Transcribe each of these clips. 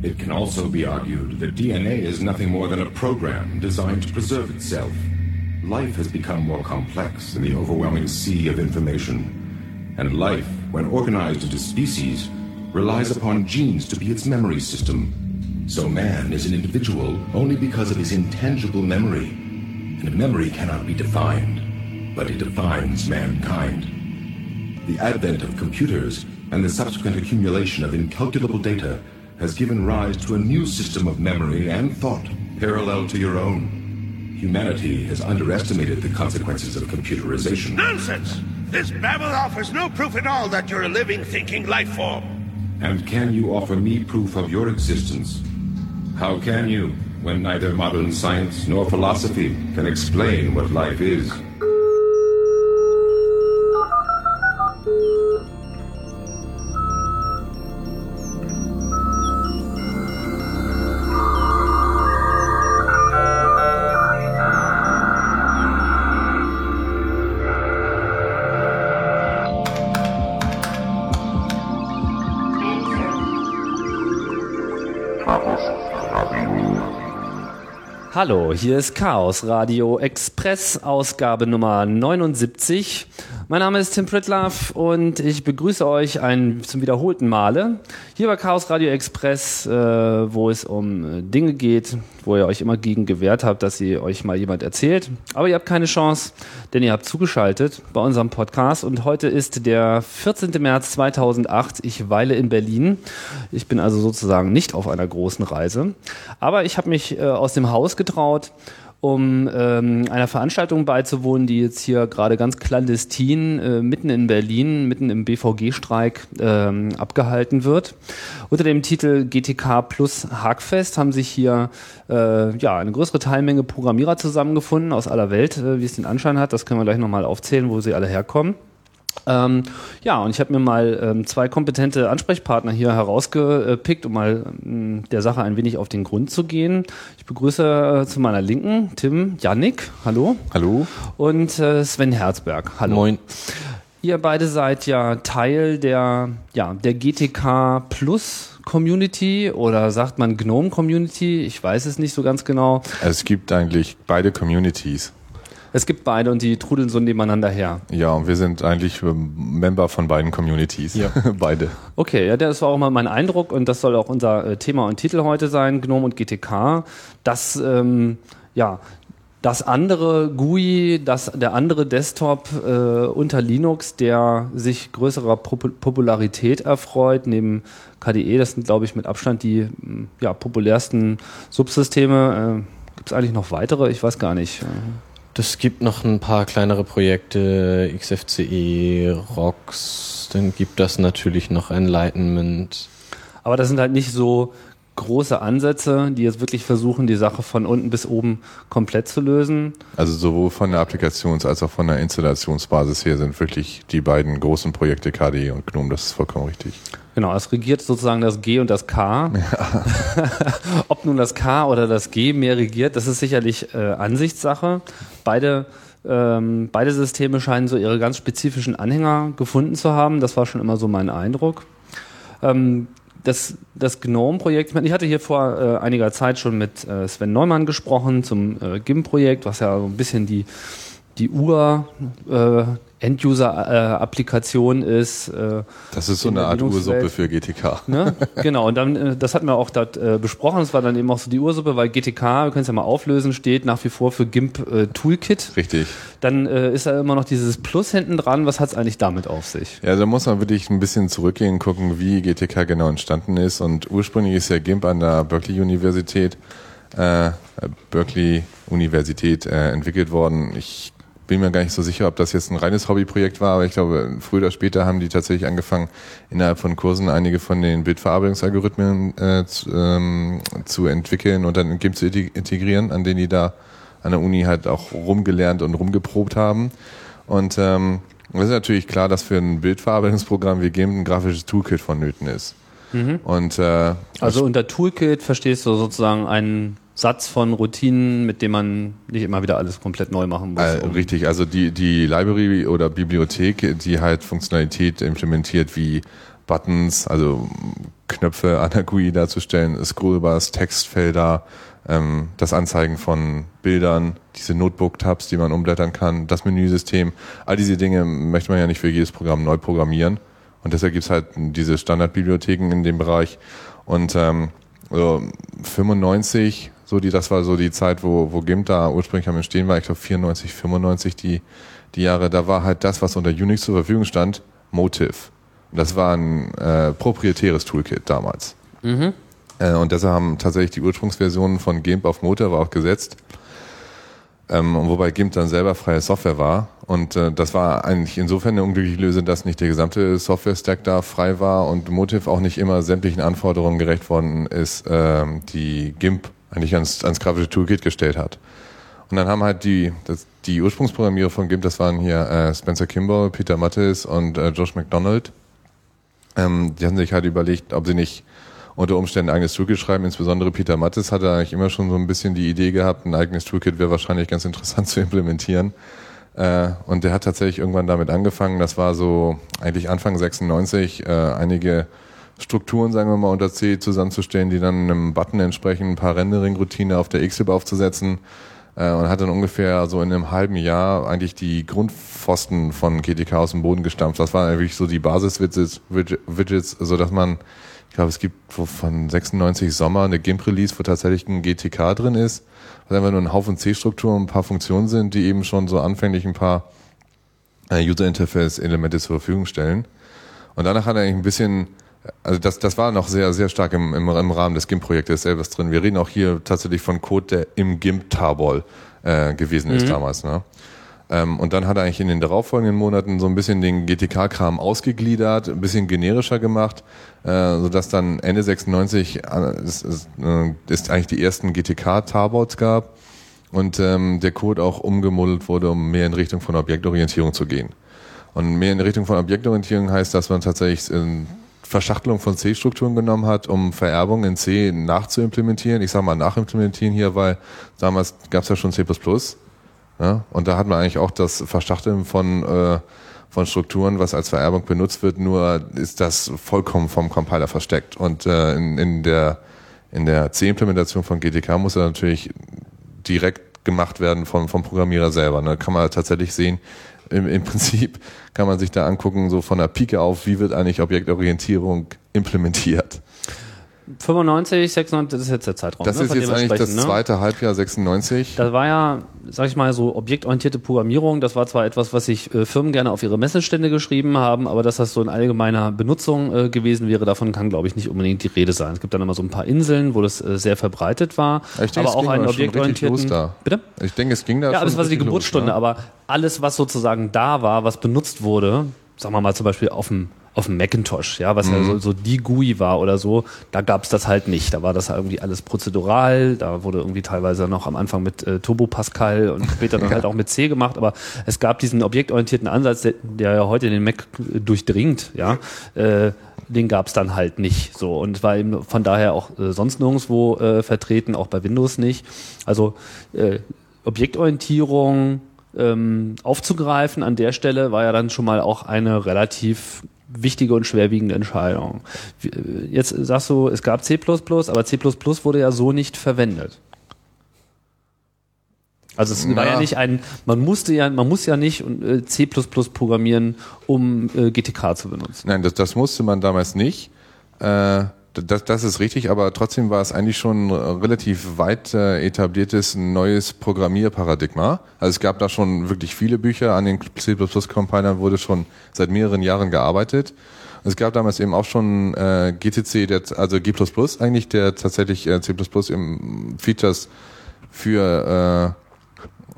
It can also be argued that DNA is nothing more than a program designed to preserve itself. Life has become more complex in the overwhelming sea of information. And life, when organized into species, relies upon genes to be its memory system. So man is an individual only because of his intangible memory. And memory cannot be defined, but it defines mankind. The advent of computers and the subsequent accumulation of incalculable data has given rise to a new system of memory and thought parallel to your own. Humanity has underestimated the consequences of computerization. Nonsense! This babble offers no proof at all that you're a living, thinking life form. And can you offer me proof of your existence? How can you, when neither modern science nor philosophy can explain what life is? Hallo, hier ist Chaos Radio Express, Ausgabe Nummer 79. Mein Name ist Tim Pritlaff und ich begrüße euch ein, zum wiederholten Male hier bei Chaos Radio Express, äh, wo es um äh, Dinge geht, wo ihr euch immer gegen gewehrt habt, dass sie euch mal jemand erzählt. Aber ihr habt keine Chance, denn ihr habt zugeschaltet bei unserem Podcast und heute ist der 14. März 2008. Ich weile in Berlin. Ich bin also sozusagen nicht auf einer großen Reise. Aber ich habe mich äh, aus dem Haus getraut um ähm, einer Veranstaltung beizuwohnen, die jetzt hier gerade ganz clandestin äh, mitten in Berlin, mitten im BVG-Streik ähm, abgehalten wird. Unter dem Titel GTK Plus Hackfest haben sich hier äh, ja eine größere Teilmenge Programmierer zusammengefunden aus aller Welt, äh, wie es den Anschein hat. Das können wir gleich nochmal aufzählen, wo sie alle herkommen. Ähm, ja, und ich habe mir mal ähm, zwei kompetente Ansprechpartner hier herausgepickt, um mal ähm, der Sache ein wenig auf den Grund zu gehen. Ich begrüße äh, zu meiner Linken Tim Jannik, hallo. Hallo. Und äh, Sven Herzberg, hallo. Moin. Ihr beide seid ja Teil der, ja, der GTK Plus Community oder sagt man Gnome Community? Ich weiß es nicht so ganz genau. Es gibt eigentlich beide Communities. Es gibt beide und die trudeln so nebeneinander her. Ja, und wir sind eigentlich ähm, Member von beiden Communities. Ja. beide. Okay, ja, das war auch mal mein Eindruck und das soll auch unser äh, Thema und Titel heute sein, GNOME und GTK. Das, ähm, ja, das andere GUI, das, der andere Desktop äh, unter Linux, der sich größerer Pop Popularität erfreut, neben KDE, das sind, glaube ich, mit Abstand die ja, populärsten Subsysteme. Äh, Gibt es eigentlich noch weitere? Ich weiß gar nicht. Es gibt noch ein paar kleinere Projekte, XFCE, ROX, dann gibt das natürlich noch Enlightenment. Aber das sind halt nicht so große Ansätze, die jetzt wirklich versuchen, die Sache von unten bis oben komplett zu lösen. Also sowohl von der Applikations- als auch von der Installationsbasis her sind wirklich die beiden großen Projekte KDE und GNOME, das ist vollkommen richtig. Genau, es regiert sozusagen das G und das K. Ja. Ob nun das K oder das G mehr regiert, das ist sicherlich äh, Ansichtssache. Beide ähm, beide Systeme scheinen so ihre ganz spezifischen Anhänger gefunden zu haben. Das war schon immer so mein Eindruck. Ähm, das, das GNOME-Projekt, ich hatte hier vor äh, einiger Zeit schon mit äh, Sven Neumann gesprochen zum äh, GIM-Projekt, was ja so ein bisschen die, die Ur, äh, End-User-Applikation ist. Äh, das ist so eine Art Ursuppe für GTK. Ne? Genau, und dann, äh, das hatten wir auch dort äh, besprochen, das war dann eben auch so die Ursuppe, weil GTK, wir können es ja mal auflösen, steht nach wie vor für GIMP äh, Toolkit. Richtig. Dann äh, ist da immer noch dieses Plus hinten dran, was hat es eigentlich damit auf sich? Ja, da muss man wirklich ein bisschen zurückgehen und gucken, wie GTK genau entstanden ist und ursprünglich ist ja GIMP an der Berkeley Universität äh, Berkeley Universität äh, entwickelt worden. Ich bin mir gar nicht so sicher, ob das jetzt ein reines Hobbyprojekt war, aber ich glaube, früher oder später haben die tatsächlich angefangen, innerhalb von Kursen einige von den Bildverarbeitungsalgorithmen äh, zu, ähm, zu entwickeln und dann in GIMP zu integrieren, an denen die da an der Uni halt auch rumgelernt und rumgeprobt haben. Und ähm, es ist natürlich klar, dass für ein Bildverarbeitungsprogramm wie GIMP ein grafisches Toolkit vonnöten ist. Mhm. Und äh, also unter Toolkit verstehst du sozusagen einen Satz von Routinen, mit dem man nicht immer wieder alles komplett neu machen muss. Äh, richtig, also die, die Library oder Bibliothek, die halt Funktionalität implementiert wie Buttons, also Knöpfe an der GUI darzustellen, Scrollbars, Textfelder, ähm, das Anzeigen von Bildern, diese Notebook-Tabs, die man umblättern kann, das Menüsystem. All diese Dinge möchte man ja nicht für jedes Programm neu programmieren. Und deshalb gibt's halt diese Standardbibliotheken in dem Bereich. Und ähm, so 95, so die, das war so die Zeit, wo, wo GIMP da ursprünglich am Entstehen war, ich glaube 94, 95 die, die Jahre, da war halt das, was unter Unix zur Verfügung stand, Motive. Und das war ein äh, proprietäres Toolkit damals. Mhm. Äh, und deshalb haben tatsächlich die Ursprungsversionen von GIMP auf Motive auch gesetzt. Ähm, wobei GIMP dann selber freie Software war. Und äh, das war eigentlich insofern eine unglückliche Lösung, dass nicht der gesamte Software-Stack da frei war und Motive auch nicht immer sämtlichen Anforderungen gerecht worden ist, ähm, die GIMP eigentlich ans, ans grafische Toolkit gestellt hat. Und dann haben halt die, das, die Ursprungsprogrammierer von GIMP, das waren hier äh, Spencer Kimball, Peter Mattis und äh, Josh McDonald. Ähm, die haben sich halt überlegt, ob sie nicht unter Umständen ein eigenes Toolkit schreiben. Insbesondere Peter Mattis hatte eigentlich immer schon so ein bisschen die Idee gehabt, ein eigenes Toolkit wäre wahrscheinlich ganz interessant zu implementieren. Äh, und der hat tatsächlich irgendwann damit angefangen. Das war so eigentlich Anfang 96, äh, einige Strukturen, sagen wir mal, unter C zusammenzustellen, die dann einem Button entsprechen, ein paar Rendering-Routine auf der Xlib aufzusetzen äh, und hat dann ungefähr so in einem halben Jahr eigentlich die Grundpfosten von GTK aus dem Boden gestampft. Das waren eigentlich so die Basis-Widgets, Widgets, so dass man ich glaube, es gibt von 96 Sommer eine GIMP-Release, wo tatsächlich ein GTK drin ist, was einfach nur ein Haufen C-Strukturen, ein paar Funktionen sind, die eben schon so anfänglich ein paar äh, User-Interface-Elemente zur Verfügung stellen. Und danach hat er eigentlich ein bisschen, also das, das war noch sehr, sehr stark im, im, im Rahmen des GIMP-Projektes selbst drin. Wir reden auch hier tatsächlich von Code, der im GIMP-Tarball äh, gewesen ist mhm. damals. Ne? Ähm, und dann hat er eigentlich in den darauffolgenden Monaten so ein bisschen den GTK-Kram ausgegliedert, ein bisschen generischer gemacht, äh, sodass dann Ende 96 äh, ist, ist, äh, ist eigentlich die ersten GTK-Tarbots gab und ähm, der Code auch umgemodelt wurde, um mehr in Richtung von Objektorientierung zu gehen. Und mehr in Richtung von Objektorientierung heißt, dass man tatsächlich in Verschachtelung von C-Strukturen genommen hat, um Vererbung in C nachzuimplementieren. Ich sage mal nachimplementieren hier, weil damals gab es ja schon C++. Ja? Und da hat man eigentlich auch das Verschachteln von, äh, von Strukturen, was als Vererbung benutzt wird, nur ist das vollkommen vom Compiler versteckt. Und äh, in, in der, in der C-Implementation von GTK muss er natürlich direkt gemacht werden vom, vom Programmierer selber. Da ne? kann man tatsächlich sehen, im, im Prinzip kann man sich da angucken, so von der Pike auf, wie wird eigentlich Objektorientierung implementiert. 95, 96, das ist jetzt der Zeitraum. Das ne, ist jetzt eigentlich das ne? zweite Halbjahr 96. Das war ja, sag ich mal, so objektorientierte Programmierung. Das war zwar etwas, was sich äh, Firmen gerne auf ihre Messestände geschrieben haben, aber dass das so in allgemeiner Benutzung äh, gewesen wäre, davon kann, glaube ich, nicht unbedingt die Rede sein. Es gibt dann immer so ein paar Inseln, wo das äh, sehr verbreitet war. Ich denke, aber auch einen objektorientierten. Da. Bitte? Ich denke, es ging da. Ja, aber es war so die Geburtsstunde, los, ne? aber alles, was sozusagen da war, was benutzt wurde, sagen wir mal zum Beispiel auf dem auf dem Macintosh, ja, was mhm. ja so, so die GUI war oder so, da gab es das halt nicht. Da war das irgendwie alles prozedural, da wurde irgendwie teilweise noch am Anfang mit äh, Turbo Pascal und später dann ja. halt auch mit C gemacht, aber es gab diesen objektorientierten Ansatz, der, der ja heute den Mac durchdringt, ja, äh, den gab es dann halt nicht so und war eben von daher auch äh, sonst nirgendwo äh, vertreten, auch bei Windows nicht. Also äh, Objektorientierung ähm, aufzugreifen an der Stelle war ja dann schon mal auch eine relativ wichtige und schwerwiegende Entscheidung. Jetzt sagst du, es gab C++, aber C++ wurde ja so nicht verwendet. Also es Na. war ja nicht ein, man musste ja, man muss ja nicht äh, C++ programmieren, um äh, GTK zu benutzen. Nein, das, das musste man damals nicht. Äh, das, das ist richtig, aber trotzdem war es eigentlich schon relativ weit äh, etabliertes neues Programmierparadigma. Also es gab da schon wirklich viele Bücher, an den C++-Compilern wurde schon seit mehreren Jahren gearbeitet. Es gab damals eben auch schon äh, GTC, der, also G++ eigentlich, der tatsächlich äh, C++ im Features für,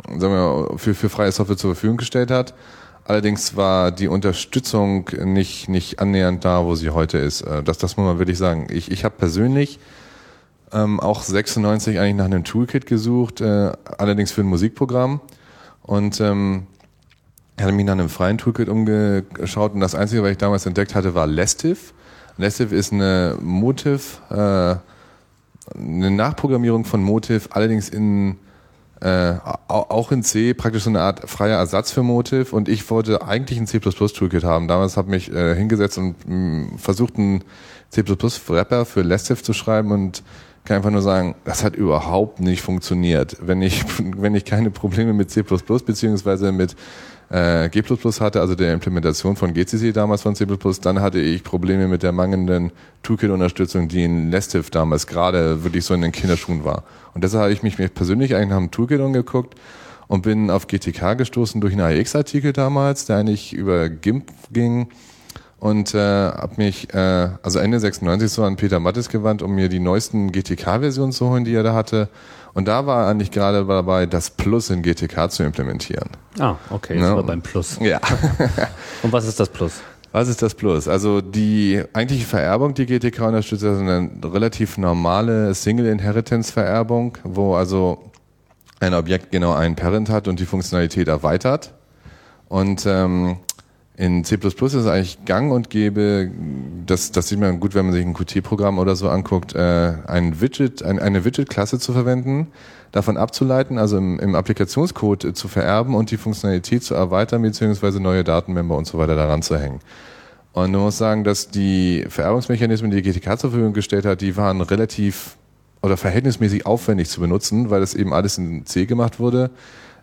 äh, sagen wir, für, für freie Software zur Verfügung gestellt hat. Allerdings war die Unterstützung nicht, nicht annähernd da, wo sie heute ist. Äh, das, das muss man wirklich sagen. Ich, ich habe persönlich ähm, auch 96 eigentlich nach einem Toolkit gesucht, äh, allerdings für ein Musikprogramm. Und ähm, hatte mich nach einem freien Toolkit umgeschaut und das Einzige, was ich damals entdeckt hatte, war Lestiv. Lestiv ist eine Motiv, äh, eine Nachprogrammierung von Motiv, allerdings in äh, auch in C praktisch so eine Art freier Ersatz für Motiv und ich wollte eigentlich ein C++ Toolkit haben. Damals habe ich mich äh, hingesetzt und mh, versucht, einen C++ Wrapper für Lastiv zu schreiben und kann einfach nur sagen, das hat überhaupt nicht funktioniert. Wenn ich, wenn ich keine Probleme mit C++ beziehungsweise mit äh, G++ hatte, also der Implementation von GCC damals von C++, dann hatte ich Probleme mit der mangelnden Toolkit-Unterstützung, die in Lestiv damals gerade wirklich so in den Kinderschuhen war. Und deshalb habe ich mich persönlich eigentlich nach dem Toolkit umgeguckt und bin auf GTK gestoßen durch einen AX-Artikel damals, der eigentlich über GIMP ging und äh, habe mich äh, also Ende 96 so an Peter Mattes gewandt, um mir die neuesten GTK-Versionen zu holen, die er da hatte. Und da war eigentlich gerade dabei, das Plus in GTK zu implementieren. Ah, okay, jetzt Ja. war beim Plus. Ja. Und was ist das Plus? Was ist das Plus? Also die eigentliche Vererbung, die GTK unterstützt, ist eine relativ normale Single-Inheritance-Vererbung, wo also ein Objekt genau einen Parent hat und die Funktionalität erweitert. Und ähm, in C++ ist es eigentlich gang und gäbe, das, das sieht man gut, wenn man sich ein Qt-Programm oder so anguckt, äh, ein Widget, ein, eine Widget-Klasse zu verwenden, davon abzuleiten, also im, im Applikationscode äh, zu vererben und die Funktionalität zu erweitern, beziehungsweise neue Datenmember und so weiter daran zu hängen. Und man muss sagen, dass die Vererbungsmechanismen, die die GTK zur Verfügung gestellt hat, die waren relativ oder verhältnismäßig aufwendig zu benutzen, weil das eben alles in C gemacht wurde.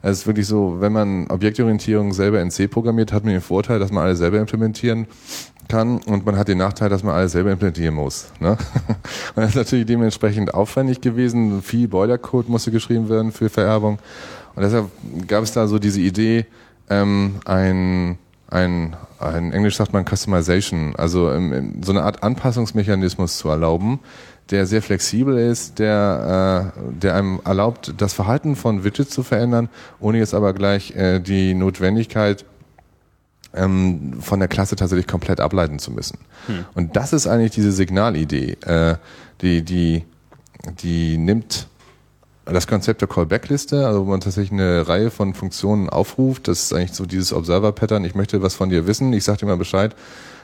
Es ist wirklich so, wenn man Objektorientierung selber in C programmiert, hat man den Vorteil, dass man alles selber implementieren kann und man hat den Nachteil, dass man alles selber implementieren muss. Ne? Und das ist natürlich dementsprechend aufwendig gewesen. Viel Boilercode musste geschrieben werden für Vererbung. Und deshalb gab es da so diese Idee, ähm, ein, ein, ein Englisch sagt man Customization, also ähm, so eine Art Anpassungsmechanismus zu erlauben, der sehr flexibel ist, der, äh, der einem erlaubt, das Verhalten von Widgets zu verändern, ohne jetzt aber gleich äh, die Notwendigkeit ähm, von der Klasse tatsächlich komplett ableiten zu müssen. Und das ist eigentlich diese Signalidee, äh, die, die, die nimmt das Konzept der Callback-Liste, also wo man tatsächlich eine Reihe von Funktionen aufruft, das ist eigentlich so dieses Observer-Pattern, ich möchte was von dir wissen, ich sag dir mal Bescheid,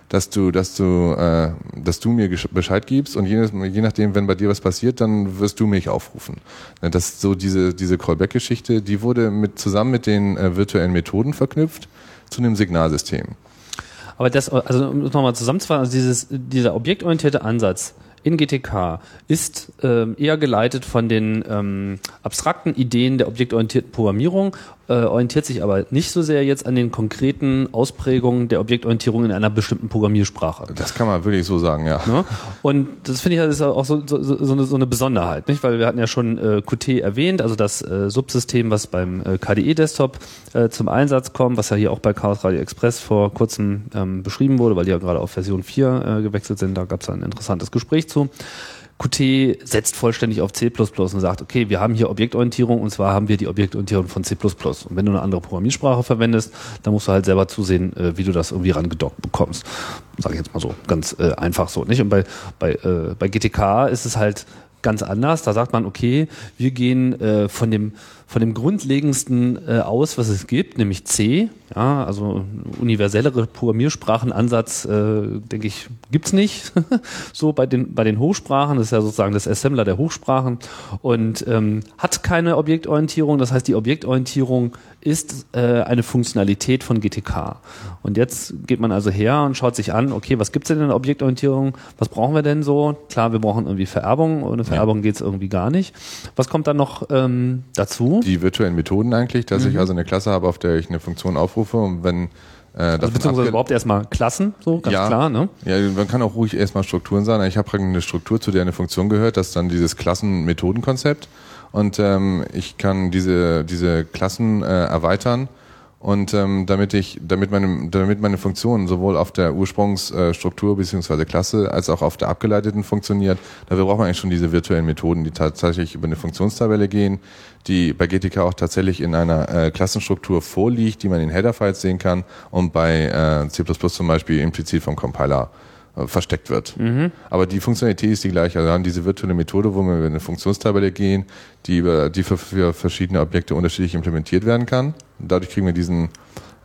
dass du, dass du, äh, dass du mir Bescheid gibst und je, je nachdem, wenn bei dir was passiert, dann wirst du mich aufrufen. Ne, Das ist so diese, diese Callback-Geschichte, die wurde mit, zusammen mit den äh, virtuellen Methoden verknüpft zu einem Signalsystem. Aber das, also um nochmal zusammenzufassen, also dieses, dieser objektorientierte Ansatz in GTK ist ähm, eher geleitet von den ähm, abstrakten Ideen der objektorientierten Programmierung, äh, orientiert sich aber nicht so sehr jetzt an den konkreten Ausprägungen der Objektorientierung in einer bestimmten Programmiersprache. Das kann man wirklich so sagen, ja. Ne? Und das finde ich halt ist auch so, so, so, so, eine, so eine Besonderheit, nicht? Weil wir hatten ja schon äh, Qt erwähnt, also das äh, Subsystem, was beim äh, KDE-Desktop äh, zum Einsatz kommt, was ja hier auch bei Chaos Radio Express vor kurzem ähm, beschrieben wurde, weil die ja gerade auf Version 4 äh, gewechselt sind. Da gab es ein interessantes Gespräch zu. Qt setzt vollständig auf C++ und sagt, okay, wir haben hier Objektorientierung und zwar haben wir die Objektorientierung von C++. Und wenn du eine andere Programmiersprache verwendest, dann musst du halt selber zusehen, äh, wie du das irgendwie rangedockt bekommst. Sage ich jetzt mal so, ganz äh, einfach so, nicht? Und bei, bei, äh, bei GTK ist es halt ganz anders. Da sagt man, okay, wir gehen äh, von dem von dem grundlegendsten äh, aus, was es gibt, nämlich C. Ja, also universellere Programmiersprachenansatz, äh, denke ich, gibt's nicht. so bei den bei den Hochsprachen, das ist ja sozusagen das Assembler der Hochsprachen und ähm, hat keine Objektorientierung. Das heißt, die Objektorientierung ist äh, eine Funktionalität von GTK. Und jetzt geht man also her und schaut sich an, okay, was gibt's denn in der Objektorientierung? Was brauchen wir denn so? Klar, wir brauchen irgendwie Vererbung. Ohne Vererbung geht's irgendwie gar nicht. Was kommt dann noch ähm, dazu? Die virtuellen Methoden eigentlich, dass ich also eine Klasse habe, auf der ich eine Funktion aufrufe und wenn äh, Also beziehungsweise überhaupt erstmal Klassen, so ganz ja, klar, ne? Ja, man kann auch ruhig erstmal Strukturen sagen. Ich habe praktisch eine Struktur, zu der eine Funktion gehört, das ist dann dieses Klassen-Methoden-Konzept. Und ähm, ich kann diese, diese Klassen äh, erweitern und ähm, damit ich, damit meine, damit meine Funktion sowohl auf der Ursprungsstruktur beziehungsweise Klasse als auch auf der abgeleiteten funktioniert, dafür braucht man eigentlich schon diese virtuellen Methoden, die tatsächlich über eine Funktionstabelle gehen, die bei GTK auch tatsächlich in einer äh, Klassenstruktur vorliegt, die man in Header-Files sehen kann und bei äh, C++ zum Beispiel implizit vom Compiler äh, versteckt wird. Aber die Funktionalität ist die gleiche. Also wir haben diese virtuelle Methode, wo wir über eine Funktionstabelle gehen, die über die für, für verschiedene Objekte unterschiedlich implementiert werden kann. Und dadurch kriegen wir diesen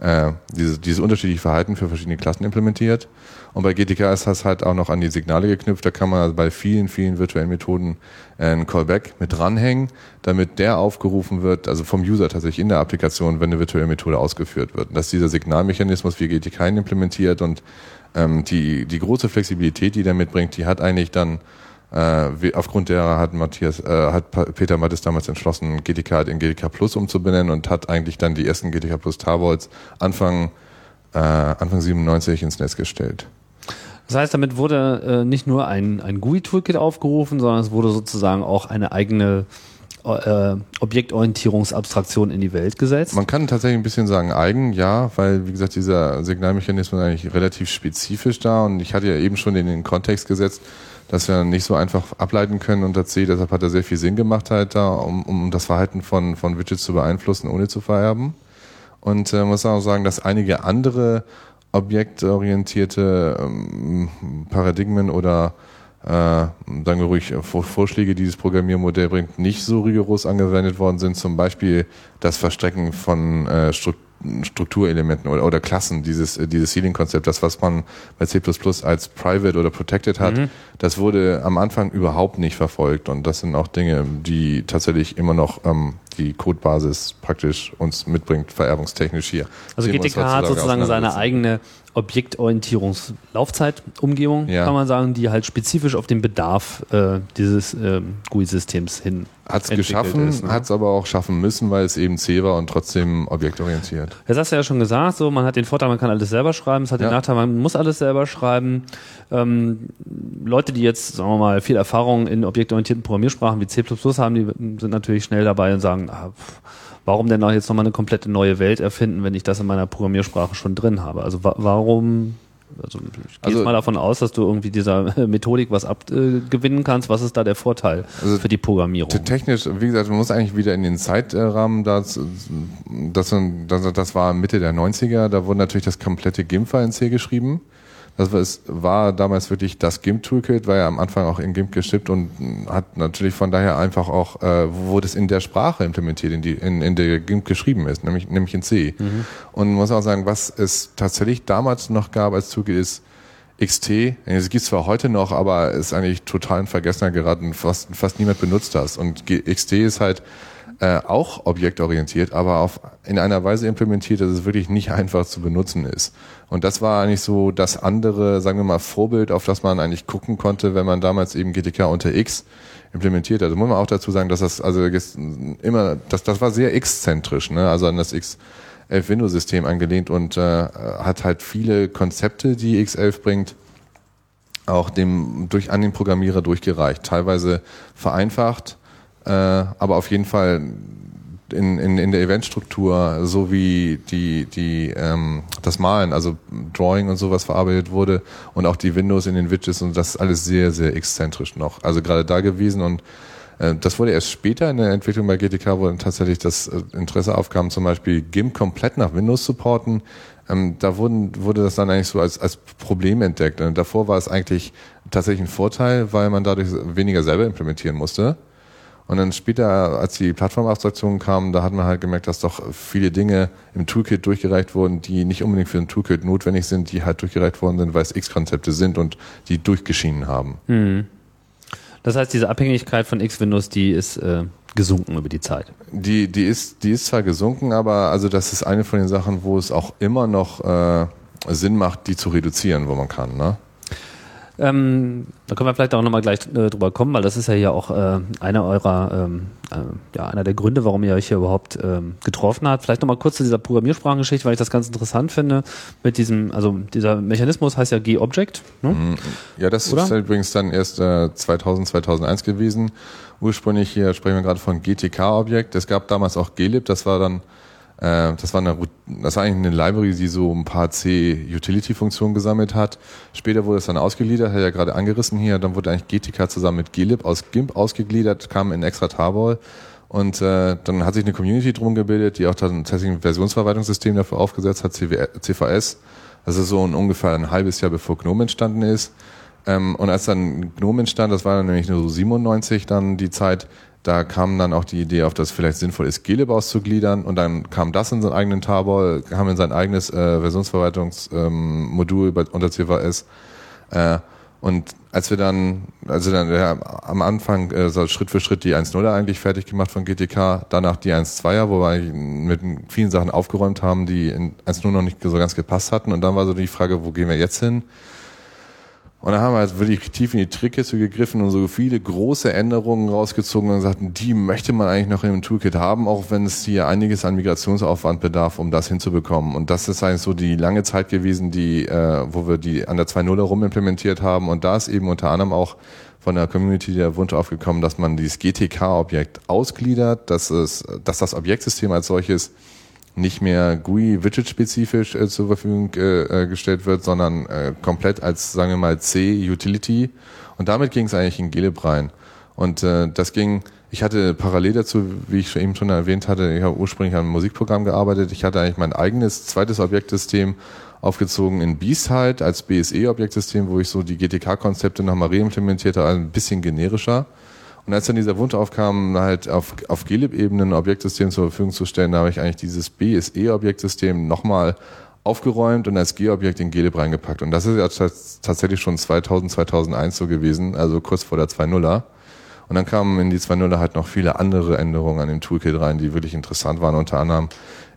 äh, dieses, dieses unterschiedliche Verhalten für verschiedene Klassen implementiert. Und bei GTK ist das halt auch noch an die Signale geknüpft. Da kann man also bei vielen, vielen virtuellen Methoden äh, einen Callback mit dranhängen, damit der aufgerufen wird, also vom User tatsächlich in der Applikation, wenn eine virtuelle Methode ausgeführt wird. Und dass dieser Signalmechanismus wie GTK implementiert und ähm, die, die große Flexibilität, die der mitbringt, die hat eigentlich dann äh, aufgrund derer hat Matthias, äh, hat Peter Mattes damals entschlossen, GTK in GTK Plus umzubenennen und hat eigentlich dann die ersten GTK Plus Tarbolts Anfang, äh, Anfang 97 ins Netz gestellt. Das heißt, damit wurde äh, nicht nur ein, ein GUI-Toolkit aufgerufen, sondern es wurde sozusagen auch eine eigene äh, Objektorientierungsabstraktion in die Welt gesetzt. Man kann tatsächlich ein bisschen sagen eigen, ja, weil wie gesagt dieser Signalmechanismus eigentlich relativ spezifisch da und ich hatte ja eben schon in den Kontext gesetzt, dass wir nicht so einfach ableiten können unter C, deshalb hat er sehr viel Sinn gemacht halt da, um, um das Verhalten von, von Widgets zu beeinflussen, ohne zu vererben. Und äh, muss auch sagen, dass einige andere objektorientierte ähm, Paradigmen oder äh, sagen wir ruhig Vorschläge, die dieses Programmiermodell bringt, nicht so rigoros angewendet worden sind. Zum Beispiel das Verstrecken von äh, Strukturelementen oder, oder Klassen, dieses, äh, dieses Sealing-Konzept, das, was man bei C++ als Private oder Protected hat, mhm. das wurde am Anfang überhaupt nicht verfolgt und das sind auch Dinge, die tatsächlich immer noch ähm, die Codebasis praktisch uns mitbringt, vererbungstechnisch hier. Also GTK hat sozusagen seine eigene Objektorientierungslaufzeitumgebung, ja. kann man sagen, die halt spezifisch auf den Bedarf äh, dieses äh, GUI-Systems hin hat es geschaffen, ne? hat es aber auch schaffen müssen, weil es eben C war und trotzdem objektorientiert. Das hast du ja schon gesagt, so man hat den Vorteil, man kann alles selber schreiben, es hat ja. den Nachteil, man muss alles selber schreiben. Ähm, Leute, die jetzt, sagen wir mal, viel Erfahrung in objektorientierten Programmiersprachen wie C++ haben, die sind natürlich schnell dabei und sagen, ah, pff, warum denn auch jetzt nochmal eine komplette neue Welt erfinden, wenn ich das in meiner Programmiersprache schon drin habe? Also wa warum also ich gehe also, mal davon aus, dass du irgendwie dieser Methodik was abgewinnen kannst. Was ist da der Vorteil also für die Programmierung? Technisch, wie gesagt, man muss eigentlich wieder in den Zeitrahmen, das, das, das, das war Mitte der 90er, da wurde natürlich das komplette GIMP in C geschrieben. Das war, es war damals wirklich das GIMP-Toolkit, war ja am Anfang auch in GIMP geschippt und hat natürlich von daher einfach auch, äh, wurde es in der Sprache implementiert, in, die, in, in der GIMP geschrieben ist, nämlich, nämlich in C. Mhm. Und man muss auch sagen, was es tatsächlich damals noch gab als Toolkit ist XT. Es gibt zwar heute noch, aber ist eigentlich total in Vergessenheit geraten, fast, fast niemand benutzt das. Und XT ist halt äh, auch objektorientiert, aber auf, in einer Weise implementiert, dass es wirklich nicht einfach zu benutzen ist. Und das war eigentlich so das andere, sagen wir mal, Vorbild, auf das man eigentlich gucken konnte, wenn man damals eben GTK unter X implementiert hat. Also muss man auch dazu sagen, dass das also immer, das, das war sehr X-zentrisch, ne? also an das X 11 Windows System angelehnt und äh, hat halt viele Konzepte, die X11 bringt, auch dem durch an den Programmierer durchgereicht. Teilweise vereinfacht, äh, aber auf jeden Fall in, in, in der Eventstruktur, so wie die, die, ähm, das Malen, also Drawing und sowas verarbeitet wurde und auch die Windows in den Widgets und das ist alles sehr, sehr exzentrisch noch. Also gerade da gewesen und äh, das wurde erst später in der Entwicklung bei GTK, wo dann tatsächlich das äh, Interesse aufkam, zum Beispiel GIMP komplett nach Windows supporten. Ähm, da wurden, wurde das dann eigentlich so als, als Problem entdeckt. Und davor war es eigentlich tatsächlich ein Vorteil, weil man dadurch weniger selber implementieren musste. Und dann später, als die Plattformabstraktion kam, da hat man halt gemerkt, dass doch viele Dinge im Toolkit durchgereicht wurden, die nicht unbedingt für ein Toolkit notwendig sind, die halt durchgereicht worden sind, weil es X-Konzepte sind und die durchgeschienen haben. Mhm. Das heißt, diese Abhängigkeit von X-Windows, die ist äh, gesunken über die Zeit. Die, die, ist, die ist zwar gesunken, aber also das ist eine von den Sachen, wo es auch immer noch äh, Sinn macht, die zu reduzieren, wo man kann. Ne? Ähm, da können wir vielleicht auch nochmal gleich äh, drüber kommen, weil das ist ja hier auch äh, einer eurer, ähm, äh, ja, einer der Gründe, warum ihr euch hier überhaupt ähm, getroffen habt. Vielleicht nochmal kurz zu dieser Programmiersprachengeschichte, weil ich das ganz interessant finde. Mit diesem, also dieser Mechanismus heißt ja G-Object. Ne? Mhm. Ja, das Oder? ist übrigens dann erst äh, 2000, 2001 gewesen. Ursprünglich hier sprechen wir gerade von GTK-Objekt. Es gab damals auch glib, das war dann äh, das war, eine, das war eigentlich eine Library, die so ein paar C-Utility-Funktionen gesammelt hat. Später wurde es dann ausgegliedert, hat ja gerade angerissen hier. Dann wurde eigentlich GTK zusammen mit glib aus GIMP ausgegliedert, kam in extra Tarball. Und äh, dann hat sich eine Community drum gebildet, die auch tatsächlich ein Versionsverwaltungssystem dafür aufgesetzt hat, CVS. Das ist so ein, ungefähr ein halbes Jahr bevor GNOME entstanden ist. Ähm, und als dann GNOME entstand, das war dann nämlich nur so 97 dann die Zeit, Da kam dann auch die Idee auf, dass vielleicht sinnvoll ist, Glib auszugliedern und dann kam das in seinen eigenen Tarball, kam in sein eigenes äh, Versionsverwaltungsmodul ähm, unter CVS. Äh, und als wir dann, also dann ja, am Anfang äh, so Schritt für Schritt die 1.0er eigentlich fertig gemacht von GTK, danach die 1.2er, wo wir mit vielen Sachen aufgeräumt haben, die in 1.0 noch nicht so ganz gepasst hatten. Und dann war so die Frage, wo gehen wir jetzt hin? Und dann haben wir halt wirklich tief in die Trickkiste gegriffen und so viele große Änderungen rausgezogen und sagten, die möchte man eigentlich noch dem Toolkit haben, auch wenn es hier einiges an Migrationsaufwand bedarf, um das hinzubekommen. Und das ist eigentlich so die lange Zeit gewesen, die, äh, wo wir die an der 2.0 herum implementiert haben. Und da ist eben unter anderem auch von der Community der Wunsch aufgekommen, dass man dieses GTK-Objekt ausgliedert, dass es, dass das Objektsystem als solches nicht mehr GUI-Widget-spezifisch äh, zur Verfügung äh, äh, gestellt wird, sondern äh, komplett als, sagen wir mal, C-Utility. Und damit ging es eigentlich in Glib rein. Und äh, das ging, ich hatte parallel dazu, wie ich eben schon erwähnt hatte, ich habe ursprünglich an einem Musikprogramm gearbeitet. Ich hatte eigentlich mein eigenes zweites Objektsystem aufgezogen in B-Side als BSE-Objektsystem, wo ich so die GTK-Konzepte nochmal reimplementiert also ein bisschen generischer. Und als dann dieser Wunsch aufkam, halt auf, auf glib-Ebene ein Objektsystem zur Verfügung zu stellen, da habe ich eigentlich dieses BSE-Objektsystem nochmal aufgeräumt und als G-Objekt in glib reingepackt. Und das ist ja tatsächlich schon 2000, 2001 so gewesen, also kurz vor der 2.0er. Und dann kamen in die 2.0er halt noch viele andere Änderungen an dem Toolkit rein, die wirklich interessant waren. Unter anderem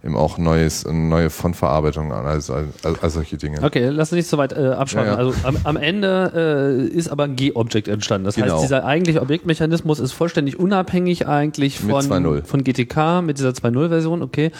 eben auch neues, neue Fontverarbeitung an, also, also, also solche Dinge. Okay, lass uns nicht so weit äh, abschreiben. Ja, ja. Also am, am Ende äh, ist aber ein G-Object entstanden. Das genau. heißt, dieser eigentliche Objektmechanismus ist vollständig unabhängig eigentlich von, von GTK mit dieser 2.0-Version, okay.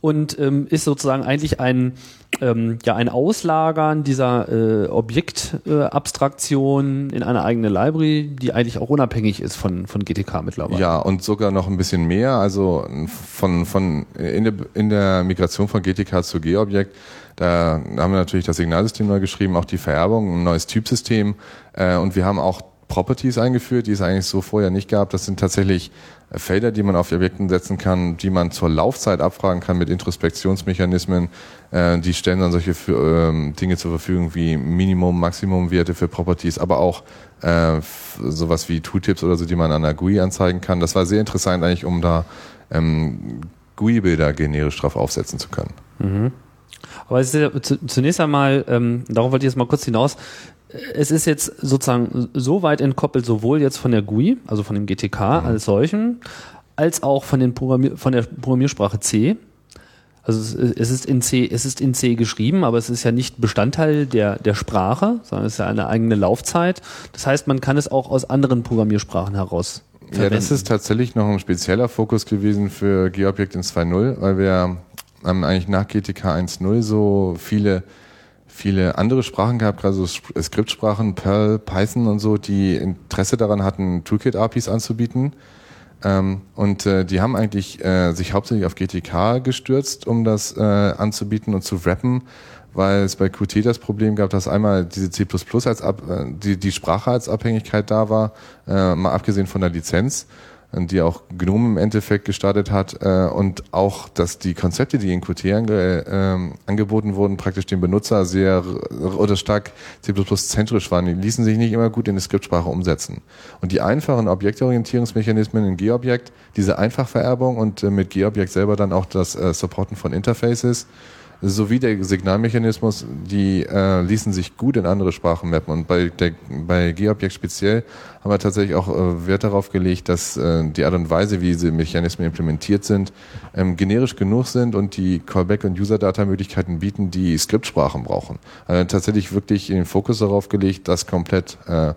Und ähm, ist sozusagen eigentlich ein ähm, ja ein Auslagern dieser äh, Objektabstraktion äh, in eine eigene Library, die eigentlich auch unabhängig ist von, von GTK mittlerweile. Ja, und sogar noch ein bisschen mehr. Also von, von in, der, Migration von GTK zu G-Objekt, da haben wir natürlich das Signalsystem neu geschrieben, auch die Vererbung, ein neues Typsystem äh, und wir haben auch Properties eingeführt, die es eigentlich so vorher nicht gab. Das sind tatsächlich Felder, die man auf Objekten setzen kann, die man zur Laufzeit abfragen kann mit Introspektionsmechanismen. Äh, die stellen dann solche ähm, Dinge zur Verfügung wie Minimum, Maximum-Werte für Properties, aber auch äh, sowas wie Tooltips oder so, die man an der GUI anzeigen kann. Das war sehr interessant eigentlich, um da ähm, GUI-Bilder generisch drauf aufsetzen zu können. Mhm. Aber es ist ja zunächst einmal, ähm, darauf wollte ich jetzt mal kurz hinaus, es ist jetzt sozusagen so weit entkoppelt, sowohl jetzt von der GUI, also von dem GTK mhm. als solchen, als auch von, den Programmier von der Programmiersprache C. Also es ist in C, es ist in C geschrieben, aber es ist ja nicht Bestandteil der, der Sprache, sondern es ist ja eine eigene Laufzeit. Das heißt, man kann es auch aus anderen Programmiersprachen heraus verwenden. Ja, das ist tatsächlich noch ein spezieller Fokus gewesen für G-Object in 2.0, weil wir haben eigentlich nach GTK 1.0 so viele viele andere Sprachen gehabt, gerade so Skriptsprachen, Perl, Python und so, die Interesse daran hatten, Toolkit-APIs anzubieten. Ähm, und äh, die haben eigentlich äh, sich hauptsächlich auf GTK gestürzt, um das äh, anzubieten und zu rappen, weil es bei Qt das Problem gab, dass einmal diese C++ als Ab äh, die, die Sprache als Abhängigkeit da war, äh, mal abgesehen von der Lizenz die auch GNOME im Endeffekt gestartet hat äh, und auch, dass die Konzepte, die in Qt ange, äh, angeboten wurden, praktisch dem Benutzer sehr oder stark C++-zentrisch waren. Die ließen sich nicht immer gut in die Skriptsprache umsetzen. Und die einfachen Objektorientierungsmechanismen in G-Objekt, diese Einfachvererbung und äh, mit G-Objekt selber dann auch das äh, Supporten von Interfaces, sowie der Signalmechanismus, die äh, ließen sich gut in andere Sprachen mappen. Und bei, der, bei G-Objekt speziell haben wir tatsächlich auch äh, Wert darauf gelegt, dass äh, die Art und Weise, wie diese Mechanismen implementiert sind, ähm, generisch genug sind und die Callback- und User-Data-Möglichkeiten bieten, die Skriptsprachen brauchen. Also tatsächlich wirklich den Fokus darauf gelegt, das komplett äh,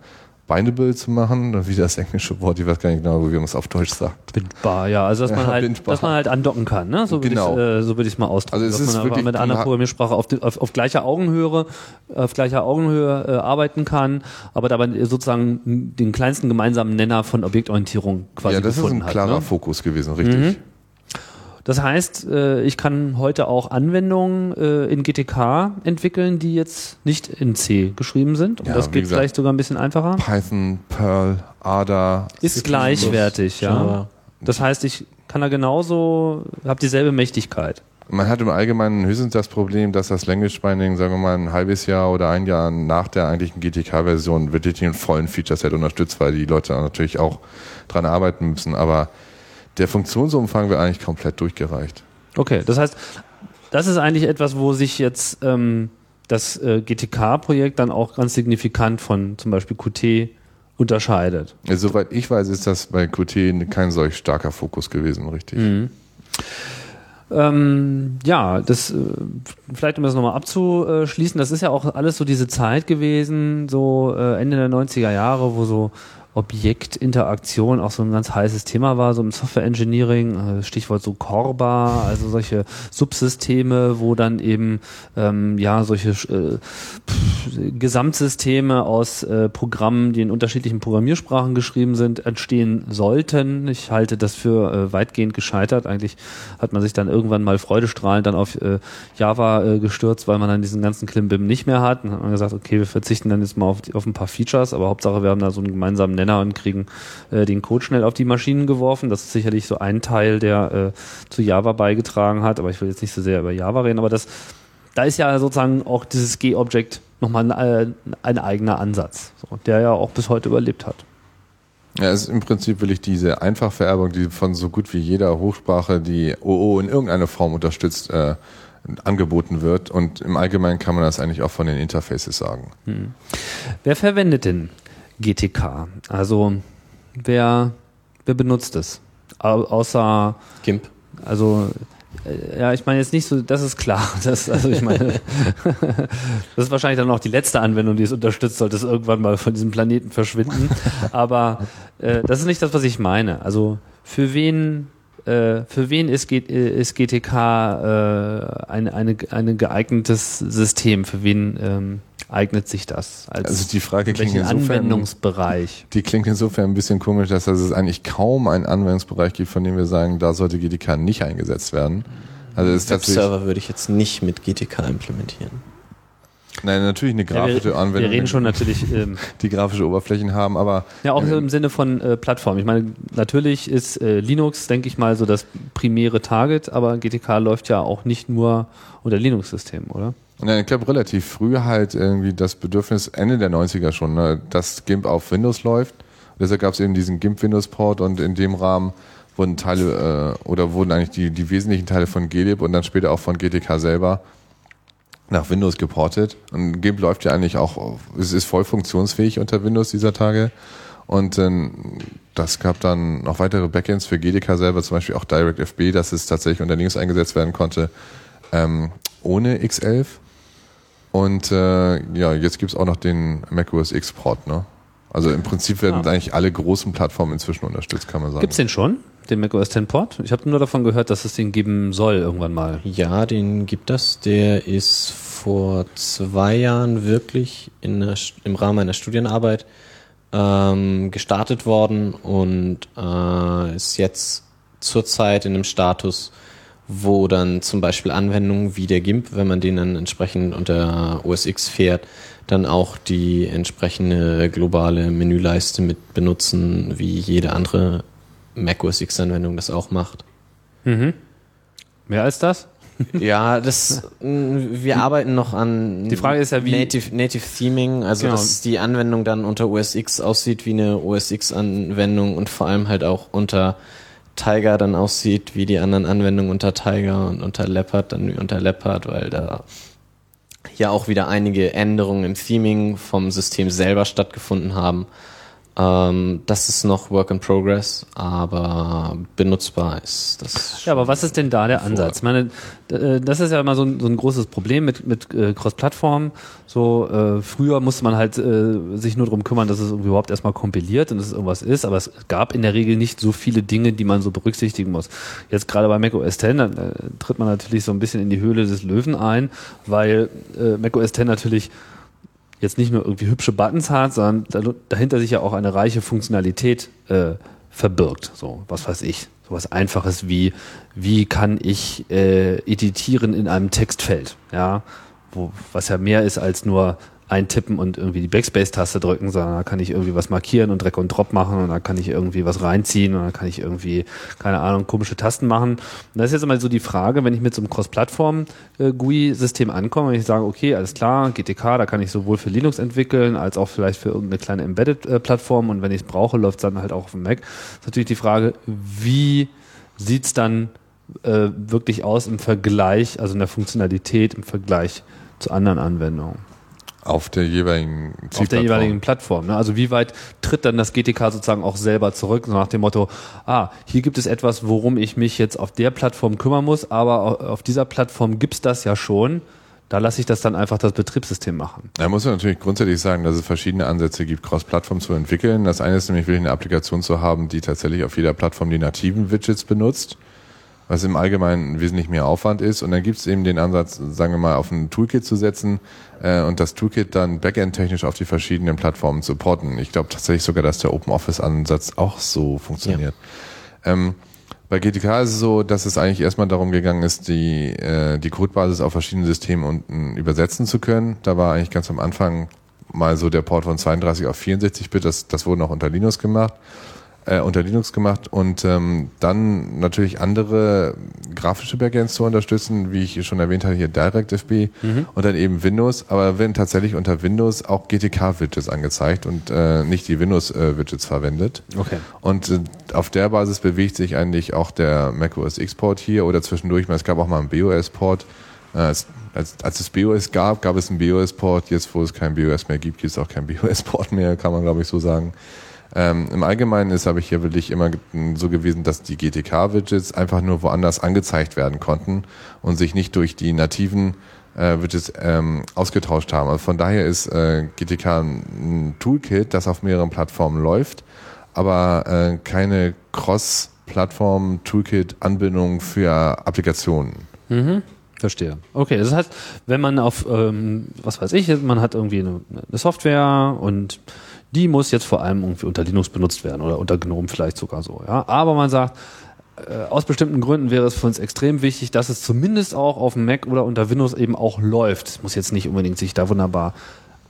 bindable zu machen, wie das englische Wort, ich weiß gar nicht genau, wie man es auf Deutsch sagt. Bindbar, ja, also dass man ja, halt, bindbar. dass man halt andocken kann, ne? So würde genau. ich äh, so würde ich es mal ausdrücken, also es dass ist man wirklich mit einer Programmiersprache auf, auf, auf gleicher Augenhöhe, auf gleicher Augenhöhe äh, arbeiten kann, aber dabei sozusagen den kleinsten gemeinsamen Nenner von Objektorientierung quasi Ja, das ist ein klarer hat, ne? Fokus gewesen, richtig. Mhm. Das heißt, äh, ich kann heute auch Anwendungen äh, in GTK entwickeln, die jetzt nicht in C geschrieben sind. Und ja, das geht gesagt, vielleicht sogar ein bisschen einfacher. Python, Perl, Ada. Ist gleichwertig, ja. Das heißt, ich kann da genauso, habe dieselbe Mächtigkeit. Man hat im Allgemeinen höchstens das Problem, dass das Language Binding, sagen wir mal, ein halbes Jahr oder ein Jahr nach der eigentlichen GTK-Version wirklich den vollen Feature-Set unterstützt, weil die Leute natürlich auch dran arbeiten müssen. Aber der Funktionsumfang wird eigentlich komplett durchgereicht. Okay, das heißt, das ist eigentlich etwas, wo sich jetzt ähm, das äh, GTK-Projekt dann auch ganz signifikant von zum Beispiel Qt unterscheidet. Also, soweit ich weiß, ist das bei Qt kein solch starker Fokus gewesen, richtig. Mhm. Ähm, ja, das äh, vielleicht um das nochmal abzuschließen, das ist ja auch alles so diese Zeit gewesen, so äh, Ende der 90er Jahre, wo so Objektinteraktion auch so ein ganz heißes Thema war, so im Software Engineering, äh, Stichwort so Corba, also solche Subsysteme, wo dann eben ähm, ja solche äh, pff, Gesamtsysteme aus äh, Programmen, die in unterschiedlichen Programmiersprachen geschrieben sind, entstehen sollten. Ich halte das für äh, weitgehend gescheitert. Eigentlich hat man sich dann irgendwann mal freudestrahlend dann auf äh, Java äh, gestürzt, weil man dann diesen ganzen Klimbim nicht mehr hat. Und hat man gesagt, okay, wir verzichten dann jetzt mal auf, auf ein paar Features, aber Hauptsache wir haben da so einen gemeinsamen Nenner und kriegen äh, den Code schnell auf die Maschinen geworfen. Das ist sicherlich so ein Teil, der äh, zu Java beigetragen hat, aber ich will jetzt nicht so sehr über Java reden, aber das, da ist ja sozusagen auch dieses G-Object nochmal ein, äh, ein eigener Ansatz, so, der ja auch bis heute überlebt hat. Ja, es ist im Prinzip will ich diese Einfachvererbung, die von so gut wie jeder Hochsprache, die OO in irgendeiner Form unterstützt, äh, angeboten wird. Und im Allgemeinen kann man das eigentlich auch von den Interfaces sagen. Hm. Wer verwendet denn GTK. Also wer, wer benutzt es? Au außer GIMP. Also äh, ja, ich meine jetzt nicht so, das ist klar. Das, also ich meine, das ist wahrscheinlich dann auch die letzte Anwendung, die es unterstützt, sollte es irgendwann mal von diesem Planeten verschwinden. Aber äh, das ist nicht das, was ich meine. Also für wen äh, für wen ist, G ist GTK äh, ein, eine, ein geeignetes System? Für wen ähm, eignet sich das? Als also die Frage klingt insofern, Anwendungsbereich? Die klingt insofern ein bisschen komisch, dass es eigentlich kaum einen Anwendungsbereich gibt, von dem wir sagen, da sollte GTK nicht eingesetzt werden. Also es Webserver würde ich jetzt nicht mit GTK implementieren. Nein, natürlich eine grafische ja, wir, Anwendung. Wir reden schon natürlich. Ähm, die grafische Oberflächen haben, aber. Ja, auch im Sinne von äh, Plattform. Ich meine, natürlich ist äh, Linux, denke ich mal, so das primäre Target, aber GTK läuft ja auch nicht nur unter Linux-Systemen, oder? Ja, ich glaube, relativ früh halt irgendwie das Bedürfnis, Ende der 90er schon, ne, dass GIMP auf Windows läuft. Und deshalb gab es eben diesen GIMP-Windows-Port und in dem Rahmen wurden Teile äh, oder wurden eigentlich die, die wesentlichen Teile von GLib und dann später auch von GTK selber nach Windows geportet. Und GIMP läuft ja eigentlich auch, es ist voll funktionsfähig unter Windows dieser Tage. Und ähm, das gab dann noch weitere Backends für GDK selber, zum Beispiel auch DirectFB, dass es tatsächlich unter Linux eingesetzt werden konnte, ähm, ohne X11. Und äh, ja, jetzt gibt's auch noch den macOS X-Port, ne? Also im Prinzip werden ah. eigentlich alle großen Plattformen inzwischen unterstützt, kann man sagen. Gibt's den schon? Den macOS 10 Port? Ich habe nur davon gehört, dass es den geben soll irgendwann mal. Ja, den gibt es. Der ist vor zwei Jahren wirklich in der, im Rahmen einer Studienarbeit ähm, gestartet worden und äh, ist jetzt zurzeit in einem Status, wo dann zum Beispiel Anwendungen wie der GIMP, wenn man den dann entsprechend unter OS X fährt, dann auch die entsprechende globale Menüleiste mit benutzen, wie jede andere Mac OS X-Anwendung das auch macht. Mhm. Mehr als das? ja, das wir arbeiten noch an die Frage ist ja wie Native, Native Theming, also genau. dass die Anwendung dann unter OS X aussieht wie eine OS X Anwendung und vor allem halt auch unter Tiger dann aussieht wie die anderen Anwendungen unter Tiger und unter Leopard dann wie unter Leopard, weil da ja auch wieder einige Änderungen im Theming vom System selber stattgefunden haben. Ähm, das ist noch Work in Progress, aber benutzbar ist das. Ja, aber was ist denn da der Ansatz? Ich meine, äh, das ist ja immer so ein, so ein großes Problem mit, mit äh, Cross-Plattform. So, äh, früher musste man halt äh, sich nur darum kümmern, dass es überhaupt erstmal kompiliert und dass es irgendwas ist, aber es gab in der Regel nicht so viele Dinge, die man so berücksichtigen muss. Jetzt gerade bei Mac OS X, da tritt man natürlich so ein bisschen in die Höhle des Löwen ein, weil äh, Mac OS X natürlich jetzt nicht nur irgendwie hübsche Buttons hat, sondern dahinter sich ja auch eine reiche Funktionalität äh, verbirgt. So, was weiß ich. So was Einfaches wie, wie kann ich äh, editieren in einem Textfeld, ja, wo, was ja mehr ist als nur eintippen und irgendwie die Backspace-Taste drücken, sondern da kann ich irgendwie was markieren und Drag und Drop machen und da kann ich irgendwie was reinziehen und da kann ich irgendwie, keine Ahnung, komische Tasten machen. Und das ist jetzt mal so die Frage, wenn ich mit so einem Cross-Plattform-GUI-System ankomme und ich sage, okay, alles klar, GTK, da kann ich sowohl für Linux entwickeln, als auch vielleicht für irgendeine kleine Embedded-Plattform und wenn ich es brauche, läuft es dann halt auch auf dem Mac. Das ist natürlich die Frage, wie sieht's dann äh, wirklich aus im Vergleich, also in der Funktionalität im Vergleich zu anderen Anwendungen? Auf der jeweiligen auf der jeweiligen Plattform. Ne? Also wie weit tritt dann das GTK sozusagen auch selber zurück, so nach dem Motto, ah, hier gibt es etwas, worum ich mich jetzt auf der Plattform kümmern muss, aber auf dieser Plattform gibt's das ja schon. Da lasse ich das dann einfach das Betriebssystem machen. Da muss man natürlich grundsätzlich sagen, dass es verschiedene Ansätze gibt, Cross-Plattform zu entwickeln. Das eine ist nämlich wirklich eine Applikation zu haben, die tatsächlich auf jeder Plattform die nativen Widgets benutzt was im Allgemeinen wesentlich mehr Aufwand ist. Und dann gibt es eben den Ansatz, sagen wir mal, auf ein Toolkit zu setzen äh, und das Toolkit dann backend-technisch auf die verschiedenen Plattformen zu porten. Ich glaube tatsächlich sogar, dass der OpenOffice-Ansatz auch so funktioniert. Ja. Ähm, bei GTK ist es so, dass es eigentlich erstmal darum gegangen ist, die, äh, die Codebasis auf verschiedene Systeme unten übersetzen zu können. Da war eigentlich ganz am Anfang mal so der Port von 32 auf 64 Bit, das, das wurde noch unter Linux gemacht äh, unter Linux gemacht und ähm, dann natürlich andere grafische Backends zu unterstützen, wie ich schon erwähnt hatte, hier DirectFB mhm. und dann eben Windows, aber werden tatsächlich unter Windows auch GTK-Widgets angezeigt und äh, nicht die Windows-Widgets verwendet. Okay. Und äh, auf der Basis bewegt sich eigentlich auch der macOS X-Port hier oder zwischendurch, es gab auch mal einen BOS-Port, äh, als, als, als es BOS gab, gab es einen BOS-Port. Jetzt, wo es kein BOS mehr gibt, gibt es auch keinen BOS-Port mehr, kann man glaube ich so sagen. Ähm, Im Allgemeinen ist aber hier wirklich immer so gewesen, dass die GTK-Widgets einfach nur woanders angezeigt werden konnten und sich nicht durch die nativen äh, Widgets ähm, ausgetauscht haben. Also von daher ist äh, GTK ein Toolkit, das auf mehreren Plattformen läuft, aber äh, keine Cross-Plattform-Toolkit-Anbindung für Applikationen. Mhm. Verstehe. Okay, das heißt, wenn man auf, ähm, was weiß ich, man hat irgendwie eine, eine Software und die muss jetzt vor allem irgendwie unter Linux benutzt werden oder unter GNOME vielleicht sogar so. Ja? Aber man sagt, äh, aus bestimmten Gründen wäre es für uns extrem wichtig, dass es zumindest auch auf dem Mac oder unter Windows eben auch läuft. Es muss jetzt nicht unbedingt sich da wunderbar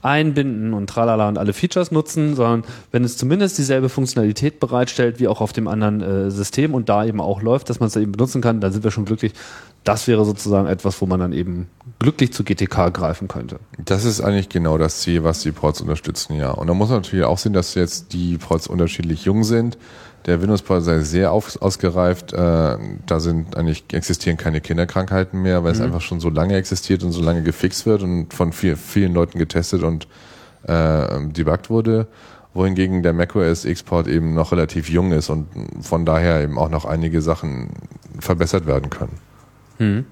einbinden und tralala und alle Features nutzen, sondern wenn es zumindest dieselbe Funktionalität bereitstellt wie auch auf dem anderen äh, System und da eben auch läuft, dass man es eben benutzen kann, dann sind wir schon glücklich. Das wäre sozusagen etwas, wo man dann eben glücklich zu GTK greifen könnte. Das ist eigentlich genau das Ziel, was die Ports unterstützen, ja. Und da muss man natürlich auch sehen, dass jetzt die Ports unterschiedlich jung sind. Der Windows-Port sei sehr auf, ausgereift. Äh, da sind eigentlich existieren keine Kinderkrankheiten mehr, weil mhm. es einfach schon so lange existiert und so lange gefixt wird und von viel, vielen Leuten getestet und äh, debuggt wurde. Wohingegen der macOS X-Port eben noch relativ jung ist und von daher eben auch noch einige Sachen verbessert werden können. Mhm.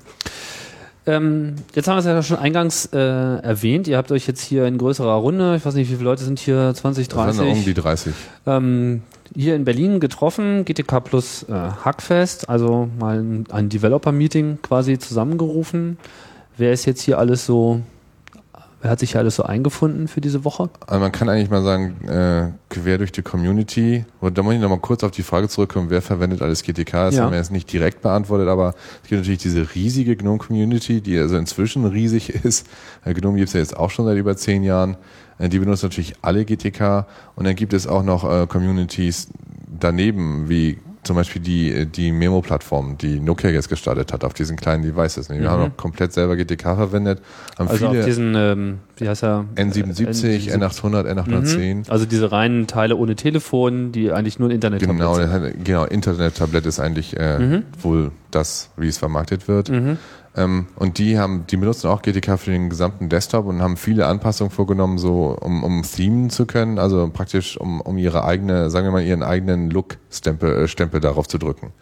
Ähm, jetzt haben wir es ja schon eingangs äh, erwähnt. Ihr habt euch jetzt hier in größerer Runde, ich weiß nicht, wie viele Leute sind hier, 20, 30? Das sind um die 30. Ähm, hier in Berlin getroffen, GTK plus äh, Hackfest, also mal ein, ein Developer-Meeting quasi zusammengerufen. Wer ist jetzt hier alles so Wer hat sich hier alles so eingefunden für diese Woche? Also man kann eigentlich mal sagen, äh, quer durch die Community. Und da muss ich nochmal kurz auf die Frage zurückkommen, wer verwendet alles GTK? Das ja. haben wir jetzt nicht direkt beantwortet, aber es gibt natürlich diese riesige GNOME-Community, die also inzwischen riesig ist. Äh, GNOME gibt es ja jetzt auch schon seit über zehn Jahren. Äh, die benutzen natürlich alle GTK. Und dann gibt es auch noch äh, Communities daneben, wie zum Beispiel die, die Memo-Plattform, die Nokia jetzt gestartet hat auf diesen kleinen Devices. Wir mhm. haben noch komplett selber GTK verwendet. Haben also viele auf diesen, ähm, wie heißt er? N77, N N800, N810. Mhm. Also diese reinen Teile ohne Telefon, die eigentlich nur ein Internet-Tablet genau, sind. Genau, Internet-Tablet ist eigentlich äh, mhm. wohl das, wie es vermarktet wird. Ähm, und die haben, die benutzen auch GTK für den gesamten Desktop und haben viele Anpassungen vorgenommen, so um, um themen zu können, also praktisch um, um ihre eigene, sagen wir mal, ihren eigenen Look-Stempel äh, Stempel darauf zu drücken.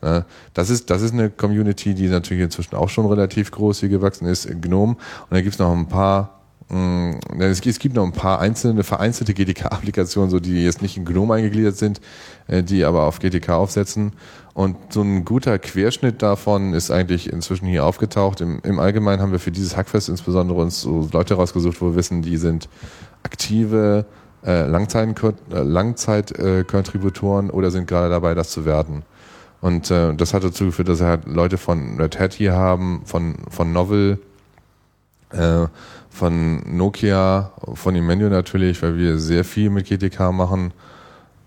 Ne? Das ist, das ist eine Community, die natürlich inzwischen auch schon relativ groß hier gewachsen ist, in GNOME. Und da gibt's noch ein paar Mm, es gibt noch ein paar einzelne, vereinzelte GTK-Applikationen, so die jetzt nicht in GNOME eingegliedert sind, äh, die aber auf GTK aufsetzen. Und so ein guter Querschnitt davon ist eigentlich inzwischen hier aufgetaucht. Im, im Allgemeinen haben wir für dieses Hackfest insbesondere uns so Leute rausgesucht, wo wir wissen, die sind aktive äh, Langzeit-Kontributoren äh, oder sind gerade dabei, das zu werden. Und äh, das hat dazu geführt, dass wir halt Leute von Red Hat hier haben, von, von Novel, Äh, von Nokia, von Immenio natürlich, weil wir sehr viel mit GTK machen.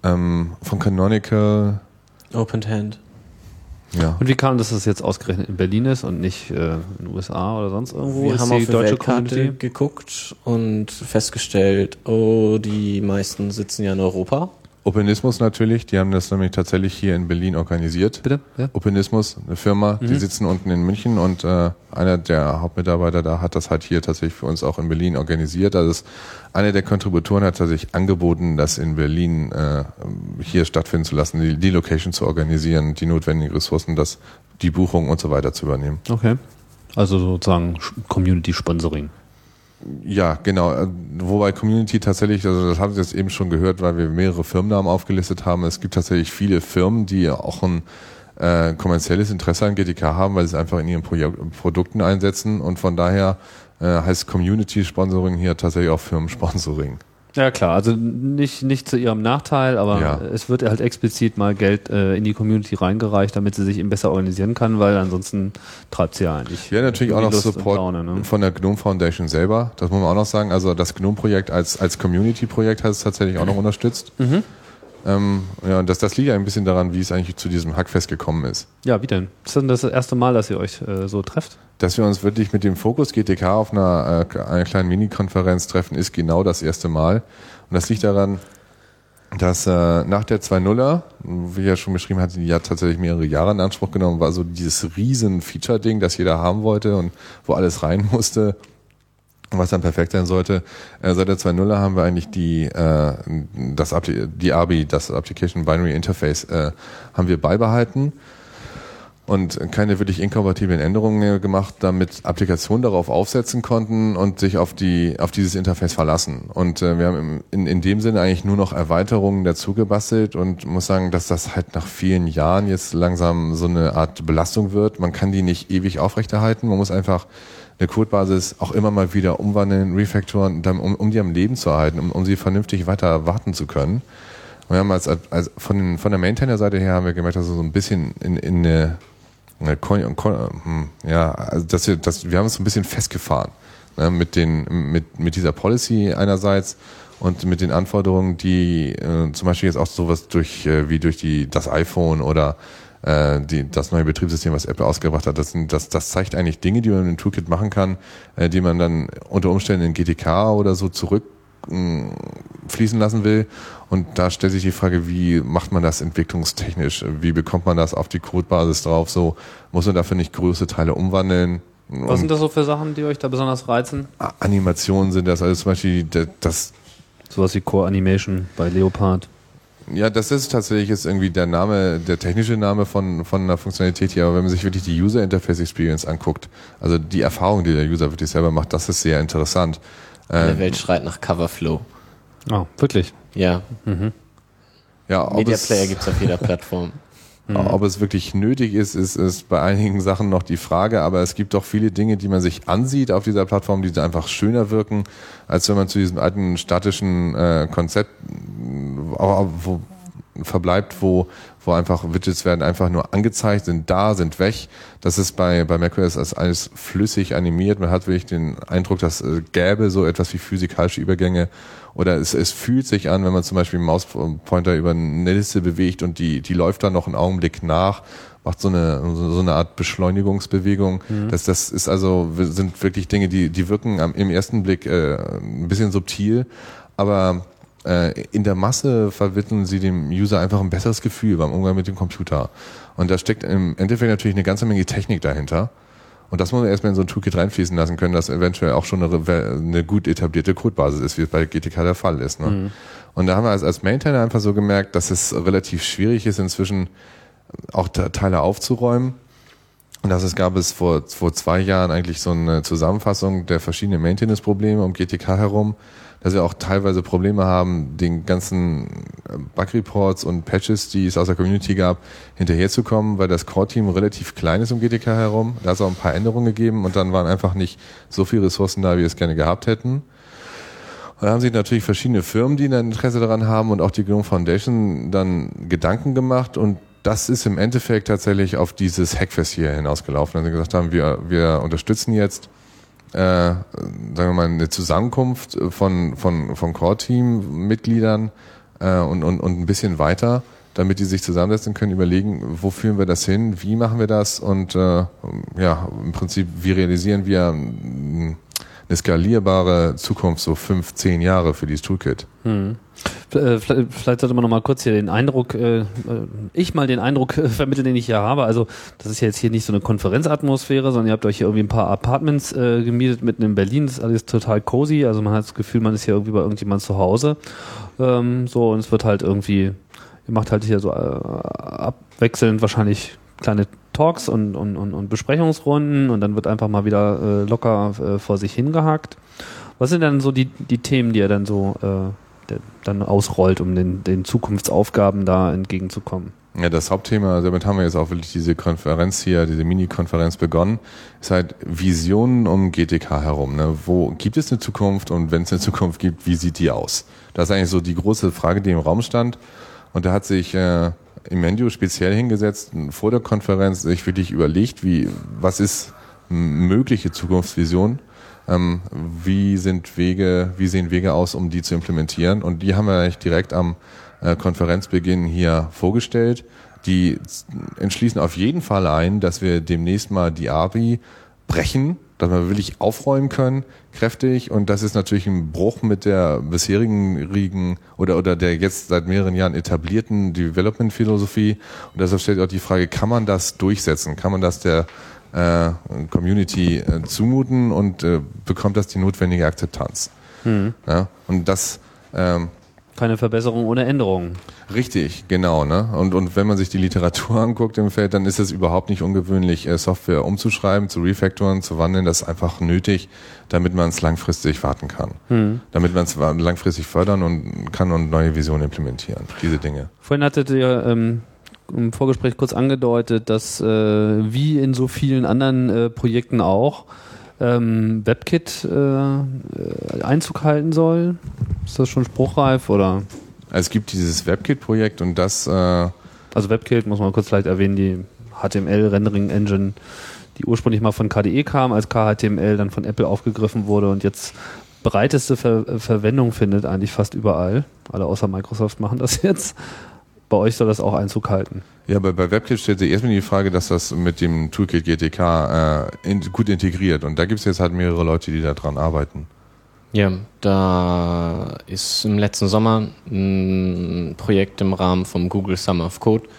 Ähm, von Canonical, Open Hand. ja. Und wie kam das, dass es jetzt ausgerechnet in Berlin ist und nicht äh, in den USA oder sonst irgendwo? Wir Ist haben die auf die deutsche Weltkarte Community? geguckt und festgestellt, oh, die meisten sitzen ja in Europa. Openismus natürlich, die haben das nämlich tatsächlich hier in Berlin organisiert. Bitte? Ja? Openismus, eine Firma, die sitzen unten in München und äh, einer der Hauptmitarbeiter da hat das halt hier tatsächlich für uns auch in Berlin organisiert. Also es, einer der Kontributoren hat tatsächlich angeboten, das in Berlin äh, hier stattfinden zu lassen, die, die Location zu organisieren, die notwendigen Ressourcen, das, die Buchung und so weiter zu übernehmen. Okay. Also sozusagen Community Sponsoring. Ja, genau. Äh, Wobei Community tatsächlich, also das habt ihr jetzt eben schon gehört, weil wir mehrere Firmennamen aufgelistet haben. Es gibt tatsächlich viele Firmen, die auch ein äh, kommerzielles Interesse an GTK haben, weil sie es einfach in ihren Proje Produkten einsetzen und von daher äh, heißt Community Sponsoring hier tatsächlich auch Firmensponsoring. Ja klar, also nicht, nicht zu ihrem Nachteil, aber Ja. es wird halt explizit mal Geld äh, in die Community reingereicht, damit sie sich eben besser organisieren kann, weil ansonsten treibt sie ja eigentlich. Ja, natürlich auch noch Lust Support Laune, ne? von der GNOME Foundation selber. Das muss man auch noch sagen. Also das GNOME-Projekt als, als Community-Projekt hat es tatsächlich auch noch unterstützt. Mhm. Ähm, ja, und das, das liegt ein bisschen daran, wie es eigentlich zu diesem Hackfest gekommen ist. Ja, wie denn? Ist denn das erste Mal, dass ihr euch äh, so trefft? Dass wir uns wirklich mit dem Fokus GTK auf einer, äh, einer kleinen Mini-Konferenz treffen, ist genau das erste Mal. Und das liegt daran, dass äh, nach der 2.0er, wie ich ja schon beschrieben hatte, die hat tatsächlich mehrere Jahre in Anspruch genommen, war so dieses riesen Feature-Ding, das jeder haben wollte und wo alles rein musste, was dann perfekt sein sollte. Äh, seit der 2.0er haben wir eigentlich die, äh, das Appli- die ABI, das Application Binary Interface, äh, haben wir beibehalten und keine wirklich inkompatiblen Änderungen mehr gemacht, damit Applikationen darauf aufsetzen konnten und sich auf die auf dieses Interface verlassen. Und äh, wir haben in, in dem Sinne eigentlich nur noch Erweiterungen dazu gebastelt und muss sagen, dass das halt nach vielen Jahren jetzt langsam so eine Art Belastung wird. Man kann die nicht ewig aufrechterhalten. Man muss einfach eine Codebasis auch immer mal wieder umwandeln, refactoren, um, um die am Leben zu erhalten, um, um sie vernünftig weiter warten zu können. Und wir haben als, als von, den, von der Maintainer-Seite her haben wir gemerkt, dass wir so ein bisschen in, in eine, eine Kon, Kon, hm, ja, also dass wir, dass wir haben uns so ein bisschen festgefahren ne, mit den, mit, mit dieser Policy einerseits und mit den Anforderungen, die äh, zum Beispiel jetzt auch sowas durch äh, wie durch die das iPhone oder äh, die, das neue Betriebssystem, was Apple ausgebracht hat, das, sind, das, das zeigt eigentlich Dinge, die man im Toolkit machen kann, äh, die man dann unter Umständen in GTK oder so zurück mh, fließen lassen will. Und da stellt sich die Frage, wie macht man das entwicklungstechnisch? Wie bekommt man das auf die Codebasis drauf? So muss man dafür nicht größere Teile umwandeln? Was sind das so für Sachen, die euch da besonders reizen? Animationen sind das, also zum Beispiel das, das Sowas wie Core Animation bei Leopard. Ja, das ist tatsächlich jetzt irgendwie der Name, der technische Name von, von einer Funktionalität hier. Aber wenn man sich wirklich die User Interface Experience anguckt, also die Erfahrung, die der User wirklich selber macht, das ist sehr interessant. Der Äh, Welt schreit nach Coverflow. Oh, wirklich? Ja, ja, ob Media es, Player gibt's auf jeder Plattform. Ob es wirklich nötig ist, ist, ist bei einigen Sachen noch die Frage. Aber es gibt doch viele Dinge, die man sich ansieht auf dieser Plattform, die einfach schöner wirken, als wenn man zu diesem alten statischen äh, Konzept äh, wo, verbleibt, wo, wo einfach Widgets werden einfach nur angezeigt, sind da, sind weg. Das ist bei, bei macOS als alles flüssig animiert. Man hat wirklich den Eindruck, dass äh, gäbe so etwas wie physikalische Übergänge oder es, es fühlt sich an, wenn man zum Beispiel einen Mauspointer über eine Liste bewegt und die, die läuft dann noch einen Augenblick nach, macht so eine, so eine Art Beschleunigungsbewegung. Das, das ist also, sind wirklich Dinge, die, die wirken am, im ersten Blick äh, ein bisschen subtil, aber in der Masse vermitteln sie dem User einfach ein besseres Gefühl beim Umgang mit dem Computer. Und da steckt im Endeffekt natürlich eine ganze Menge Technik dahinter. Und das muss man erstmal in so ein Toolkit reinfließen lassen können, das eventuell auch schon eine, eine gut etablierte Codebasis ist, wie es bei GTK der Fall ist. Ne? Und da haben wir als, als Maintainer einfach so gemerkt, dass es relativ schwierig ist, inzwischen auch Te- Teile aufzuräumen. Und das es gab es vor, vor zwei Jahren eigentlich so eine Zusammenfassung der verschiedenen Maintenance-Probleme um GTK herum, dass wir auch teilweise Probleme haben, den ganzen äh, Bug-Reports und Patches, die es aus der Community gab, hinterherzukommen, weil das Core-Team relativ klein ist um GTK herum. Da es auch ein paar Änderungen gegeben und dann waren einfach nicht so viele Ressourcen da, wie wir es gerne gehabt hätten. Und da haben sich natürlich verschiedene Firmen, die ein Interesse daran haben und auch die GNOME Foundation dann Gedanken gemacht und das ist im Endeffekt tatsächlich auf dieses Hackfest hier hinausgelaufen. Also gesagt haben, wir, wir unterstützen jetzt äh, sagen wir mal, eine Zusammenkunft von, von, von Core-Team-Mitgliedern äh, und, und, und ein bisschen weiter, damit die sich zusammensetzen können, überlegen, wo führen wir das hin, wie machen wir das und äh, ja, im Prinzip, wie realisieren wir mh, eine skalierbare Zukunft, so fünf, zehn Jahre für dieses Toolkit. Hm. Äh, Vielleicht sollte man noch mal kurz hier den Eindruck, äh, äh, ich mal den Eindruck vermitteln, den ich hier habe. Also das ist ja jetzt hier nicht so eine Konferenzatmosphäre, sondern ihr habt euch hier irgendwie ein paar Apartments gemietet mitten in Berlin. Das ist alles total cozy. Also man hat das Gefühl, man ist hier irgendwie bei irgendjemand zu Hause. Ähm, so und es wird halt irgendwie, ihr macht halt hier so abwechselnd wahrscheinlich kleine Talks und, und, und, und Besprechungsrunden und dann wird einfach mal wieder äh, locker äh, vor sich hingehackt. Was sind denn so die, die Themen, die ihr dann so äh, dann ausrollt, um den, den Zukunftsaufgaben da entgegenzukommen? Ja, das Hauptthema, also damit haben wir jetzt auch wirklich diese Konferenz hier, diese Mini-Konferenz begonnen, ist halt Visionen um GTK herum. Ne? Wo gibt es eine Zukunft und wenn es eine Zukunft gibt, wie sieht die aus? Das ist eigentlich so die große Frage, die im Raum stand. Und da hat sich äh, Imendio speziell hingesetzt, vor der Konferenz sich wirklich überlegt, wie, was ist mögliche Zukunftsvision, ähm, wie sind Wege, wie sehen Wege aus, um die zu implementieren. Und die haben wir eigentlich direkt am äh, Konferenzbeginn hier vorgestellt. Die entschließen auf jeden Fall ein, dass wir demnächst mal die API brechen, dass wir wirklich aufräumen können, kräftig. Und das ist natürlich ein Bruch mit der bisherigen Riegen oder, oder der jetzt seit mehreren Jahren etablierten Development-Philosophie. Und deshalb stellt auch die Frage, kann man das durchsetzen? Kann man das der äh, Community äh, zumuten und äh, bekommt das die notwendige Akzeptanz? Hm. Ja, und das ähm, Keine Verbesserung ohne Änderung. Richtig, genau. Ne? Und, und wenn man sich die Literatur anguckt im Feld, dann ist es überhaupt nicht ungewöhnlich, äh, Software umzuschreiben, zu refactoren, zu wandeln. Das ist einfach nötig, damit man es langfristig warten kann. Hm. Damit man es langfristig fördern und kann und neue Visionen implementieren. Diese Dinge. Vorhin hattet ihr ähm, im Vorgespräch kurz angedeutet, dass äh, wie in so vielen anderen äh, Projekten auch ähm, WebKit äh, äh, Einzug halten soll. Ist das schon spruchreif oder? Also es gibt dieses WebKit-Projekt und das, äh, Also WebKit muss man kurz vielleicht erwähnen, die HTML-Rendering-Engine, die ursprünglich mal von KDE kam, als KHTML dann von Apple aufgegriffen wurde und jetzt breiteste Ver Verwendung findet eigentlich fast überall. Alle außer Microsoft machen das jetzt. Bei euch soll das auch Einzug halten. ja, bei, bei WebKit stellt sich erstmal die Frage, dass das mit dem Toolkit GTK äh, in, gut integriert. Und da gibt es jetzt halt mehrere Leute, die da dran arbeiten. Ja, da ist im letzten Sommer ein Projekt im Rahmen vom Google Summer of Code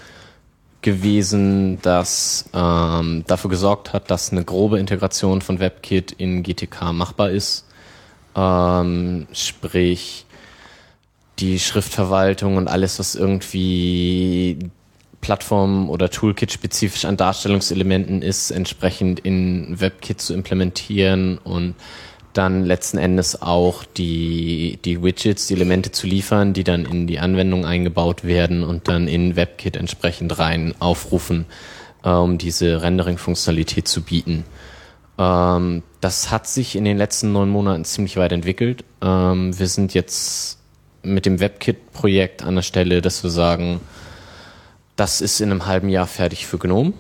gewesen, das ähm, dafür gesorgt hat, dass eine grobe Integration von WebKit in GTK machbar ist. Ähm, sprich, die Schriftverwaltung und alles, was irgendwie Plattform- oder Toolkit-spezifisch an Darstellungselementen ist, entsprechend in WebKit zu implementieren und dann letzten Endes auch die, die Widgets, die Elemente zu liefern, die dann in die Anwendung eingebaut werden und dann in WebKit entsprechend rein aufrufen, äh, um diese Rendering-Funktionalität zu bieten. Ähm, das hat sich in den letzten neun Monaten ziemlich weit entwickelt. Ähm, wir sind jetzt mit dem WebKit-Projekt an der Stelle, dass wir sagen, das ist in einem halben Jahr fertig für GNOME,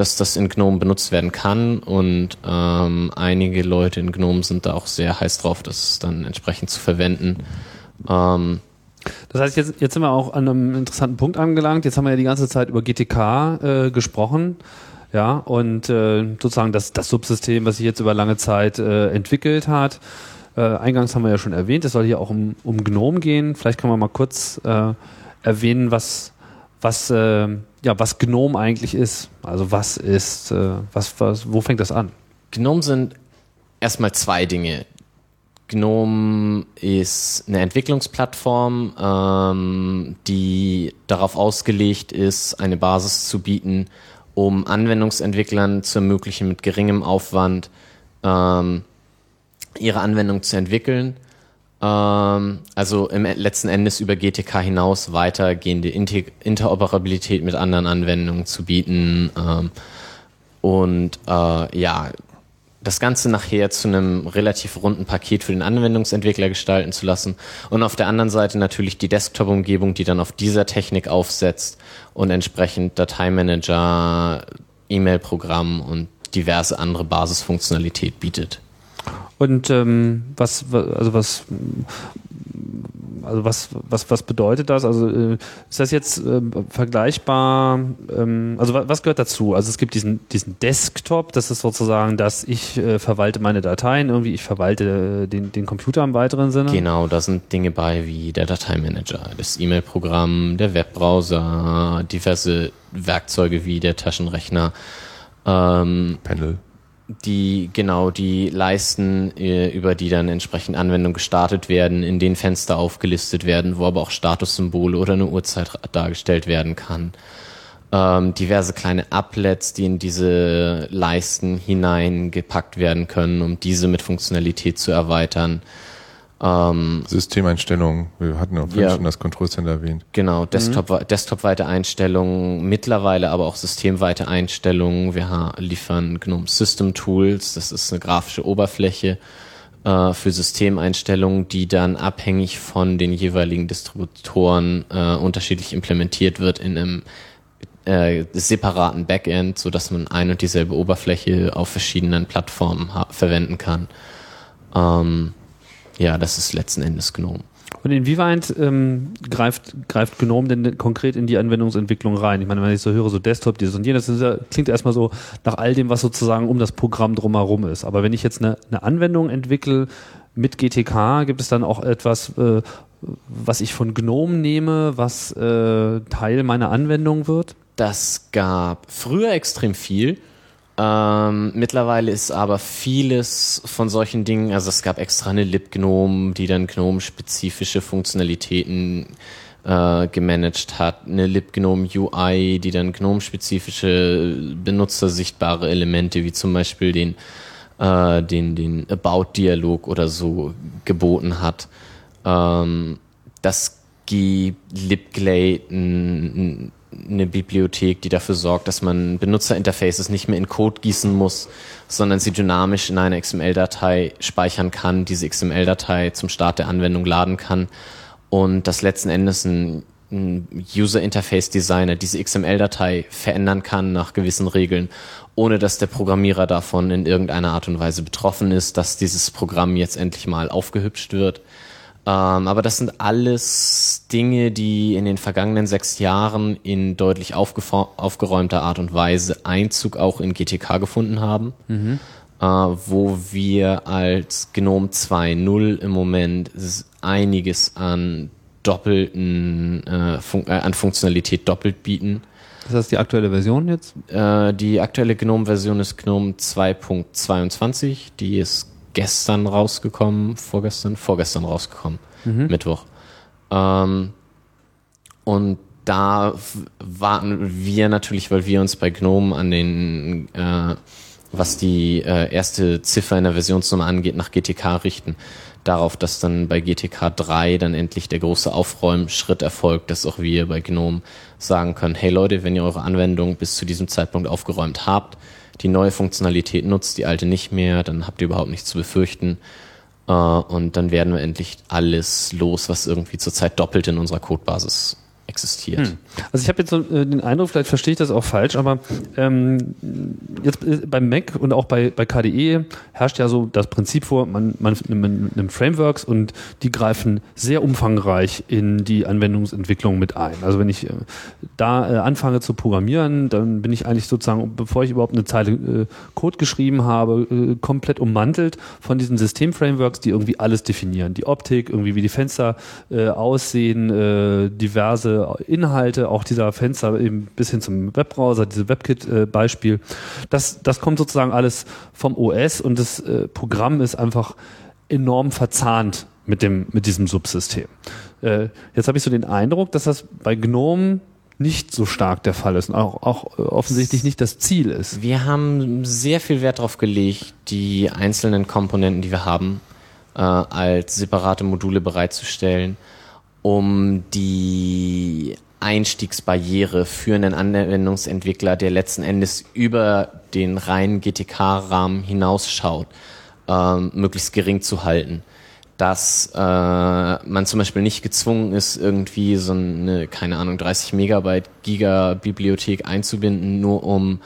dass das in GNOME benutzt werden kann und ähm, einige Leute in GNOME sind da auch sehr heiß drauf, das dann entsprechend zu verwenden. Ähm, Das heißt, jetzt, jetzt sind wir auch an einem interessanten Punkt angelangt. Jetzt haben wir ja die ganze Zeit über GTK äh, gesprochen. Ja, und äh, sozusagen das, das Subsystem, was sich jetzt über lange Zeit äh, entwickelt hat. Äh, eingangs haben wir ja schon erwähnt, es soll hier auch um, um GNOME gehen. Vielleicht können wir mal kurz äh, erwähnen, was, was, äh, ja, was GNOME eigentlich ist. Also was ist, äh, was, was, wo fängt das an? GNOME sind erstmal zwei Dinge. GNOME ist eine Entwicklungsplattform, ähm, die darauf ausgelegt ist, eine Basis zu bieten, um Anwendungsentwicklern zu ermöglichen, mit geringem Aufwand ähm, ihre Anwendung zu entwickeln. Ähm, also im letzten Endes über GTK hinaus weitergehende Inter Interoperabilität mit anderen Anwendungen zu bieten. Ähm, und äh, ja, das Ganze nachher zu einem relativ runden Paket für den Anwendungsentwickler gestalten zu lassen. Und auf der anderen Seite natürlich die Desktop-Umgebung, die dann auf dieser Technik aufsetzt und entsprechend Dateimanager, E-Mail-Programm und diverse andere Basisfunktionalität bietet. Und ähm, was, wa- also was, also was, was, was bedeutet das? Also äh, ist das jetzt ähm, vergleichbar? Ähm, also wa- was gehört dazu? Also es gibt diesen, diesen Desktop, das ist sozusagen, dass ich äh, verwalte meine Dateien irgendwie, ich verwalte äh, den, den Computer im weiteren Sinne. Genau, da sind Dinge bei wie der Dateimanager, das E-Mail-Programm, der Webbrowser, diverse Werkzeuge wie der Taschenrechner, ähm, Panel. Die genau die Leisten, äh, über die dann entsprechend Anwendungen gestartet werden, in denen Fenster aufgelistet werden, wo aber auch Statussymbole oder eine Uhrzeit dargestellt werden kann. Ähm, diverse kleine Applets, die in diese Leisten hineingepackt werden können, um diese mit Funktionalität zu erweitern. Ähm, Systemeinstellungen. Wir hatten auch vorhin Ja. schon das Control Center erwähnt. Genau, Desktop, Desktop-weite Einstellungen, mittlerweile aber auch systemweite Einstellungen. Wir liefern GNOME System Tools, das ist eine grafische Oberfläche äh, für Systemeinstellungen, die dann abhängig von den jeweiligen Distributoren äh, unterschiedlich implementiert wird in einem äh, separaten Backend, so dass man ein und dieselbe Oberfläche auf verschiedenen Plattformen verwenden kann. Ähm, ja, das ist letzten Endes GNOME. Und inwieweit ähm, greift, greift GNOME denn konkret in die Anwendungsentwicklung rein? Ich meine, wenn ich so höre, so Desktop, dieses und jenes, das klingt erstmal so nach all dem, was sozusagen um das Programm drumherum ist. Aber wenn ich jetzt eine, eine Anwendung entwickle mit GTK, gibt es dann auch etwas, äh, was ich von GNOME nehme, was äh, Teil meiner Anwendung wird? Das gab früher extrem viel. Ähm, mittlerweile ist aber vieles von solchen Dingen, also es gab extra eine libgnome, die dann GNOME-spezifische Funktionalitäten äh, gemanagt hat, eine libgnome UI, die dann GNOME-spezifische benutzersichtbare Elemente wie zum Beispiel den äh, den den About-Dialog oder so geboten hat. Ähm, das gibt libglade n- n- eine Bibliothek, die dafür sorgt, dass man Benutzerinterfaces nicht mehr in Code gießen muss, sondern sie dynamisch in eine XML-Datei speichern kann, diese XML-Datei zum Start der Anwendung laden kann und dass letzten Endes ein, ein User-Interface-Designer diese XML-Datei verändern kann nach gewissen Regeln, ohne dass der Programmierer davon in irgendeiner Art und Weise betroffen ist, dass dieses Programm jetzt endlich mal aufgehübscht wird. Ähm, aber das sind alles Dinge, die in den vergangenen sechs Jahren in deutlich aufgeräumter Art und Weise Einzug auch in GTK gefunden haben, äh, wo wir als GNOME 2.0 im Moment einiges an doppelten äh, Fun äh, an Funktionalität doppelt bieten. Ist das die aktuelle Version jetzt? Äh, die aktuelle GNOME-Version ist GNOME 2.22. Die ist gestern rausgekommen, vorgestern, vorgestern rausgekommen, Mittwoch. Ähm, und da warten wir natürlich, weil wir uns bei GNOME an den, äh, was die äh, erste Ziffer in der Versionsnummer angeht, nach GTK richten. Darauf, dass dann bei GTK 3 dann endlich der große Aufräumschritt erfolgt, dass auch wir bei GNOME sagen können, hey Leute, wenn ihr eure Anwendung bis zu diesem Zeitpunkt aufgeräumt habt, die neue Funktionalität nutzt, die alte nicht mehr, dann habt ihr überhaupt nichts zu befürchten. Äh, und dann werden wir endlich alles los, was irgendwie zurzeit doppelt in unserer Codebasis existiert. Also ich habe jetzt so äh, den Eindruck, vielleicht verstehe ich das auch falsch, aber ähm, jetzt äh, beim Mac und auch bei, bei KDE herrscht ja so das Prinzip vor, man, man, nimmt Frameworks und die greifen sehr umfangreich in die Anwendungsentwicklung mit ein. Also wenn ich äh, da äh, anfange zu programmieren, dann bin ich eigentlich sozusagen, bevor ich überhaupt eine Zeile äh, Code geschrieben habe, äh, komplett ummantelt von diesen Systemframeworks, die irgendwie alles definieren. Die Optik, irgendwie wie die Fenster aussehen, äh, Inhalte, auch dieser Fenster eben bis hin zum Webbrowser, diese WebKit-Beispiel. das, das kommt sozusagen alles vom OS und das äh, Programm ist einfach enorm verzahnt mit, dem, mit diesem Subsystem. Äh, jetzt habe ich so den Eindruck, dass das bei GNOME nicht so stark der Fall ist und auch, auch äh, offensichtlich nicht das Ziel ist. Wir haben sehr viel Wert darauf gelegt, die einzelnen Komponenten, die wir haben, äh, als separate Module bereitzustellen, um die Einstiegsbarriere für einen Anwendungsentwickler, der letzten Endes über den reinen GTK-Rahmen hinausschaut, ähm, möglichst gering zu halten. Dass äh, man zum Beispiel nicht gezwungen ist, irgendwie so eine, keine Ahnung, 30 Megabyte Giga-Bibliothek einzubinden, nur um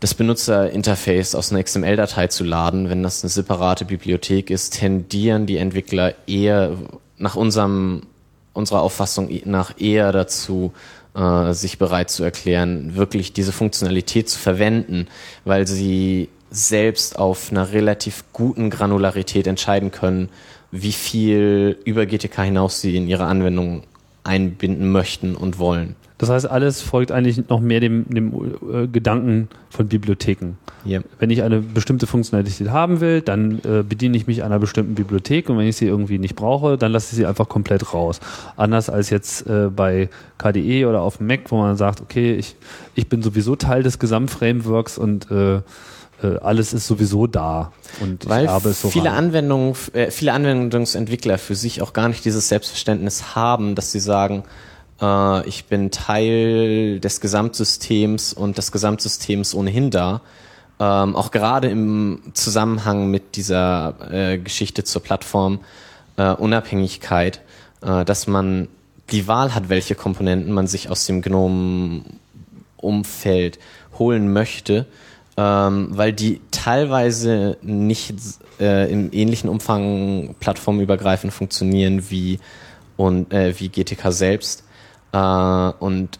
das Benutzerinterface aus einer XML-Datei zu laden, wenn das eine separate Bibliothek ist, tendieren die Entwickler eher nach unserem, unserer Auffassung nach eher dazu, äh, sich bereit zu erklären, wirklich diese Funktionalität zu verwenden, weil sie selbst auf einer relativ guten Granularität entscheiden können, wie viel über GTK hinaus sie in ihre Anwendung einbinden möchten und wollen. Das heißt, alles folgt eigentlich noch mehr dem, dem äh, Gedanken von Bibliotheken. Ja. Wenn ich eine bestimmte Funktionalität haben will, dann äh, bediene ich mich einer bestimmten Bibliothek und wenn ich sie irgendwie nicht brauche, dann lasse ich sie einfach komplett raus. Anders als jetzt äh, bei KDE oder auf dem Mac, wo man sagt, okay, ich, ich bin sowieso Teil des Gesamtframeworks und äh, äh, alles ist sowieso da und Weil ich habe es so viele rein. Anwendungen, äh, viele Anwendungsentwickler für sich auch gar nicht dieses Selbstverständnis haben, dass sie sagen, äh, ich bin Teil des Gesamtsystems und das Gesamtsystem ist ohnehin da. Ähm, auch gerade im Zusammenhang mit dieser äh, Geschichte zur Plattform äh, Unabhängigkeit, äh, dass man die Wahl hat, welche Komponenten man sich aus dem GNOME-Umfeld holen möchte, ähm, weil die teilweise nicht äh, im ähnlichen Umfang plattformübergreifend funktionieren wie und äh, wie GTK selbst äh, und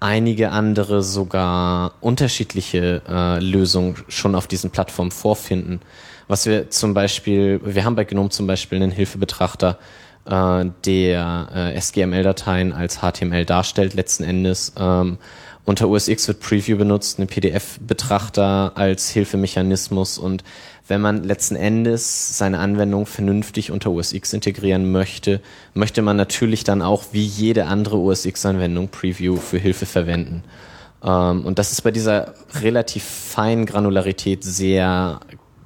einige andere sogar unterschiedliche äh, Lösungen schon auf diesen Plattformen vorfinden. Was wir zum Beispiel, wir haben bei GNOME zum Beispiel einen Hilfebetrachter, äh, der äh, SGML-Dateien als HTML darstellt letzten Endes. Ähm, unter OS X wird Preview benutzt, eine PDF-Betrachter als Hilfemechanismus und wenn man letzten Endes seine Anwendung vernünftig unter OS integrieren möchte, möchte man natürlich dann auch wie jede andere OS X-Anwendung Preview für Hilfe verwenden. Ähm, und das ist bei dieser relativ feinen Granularität sehr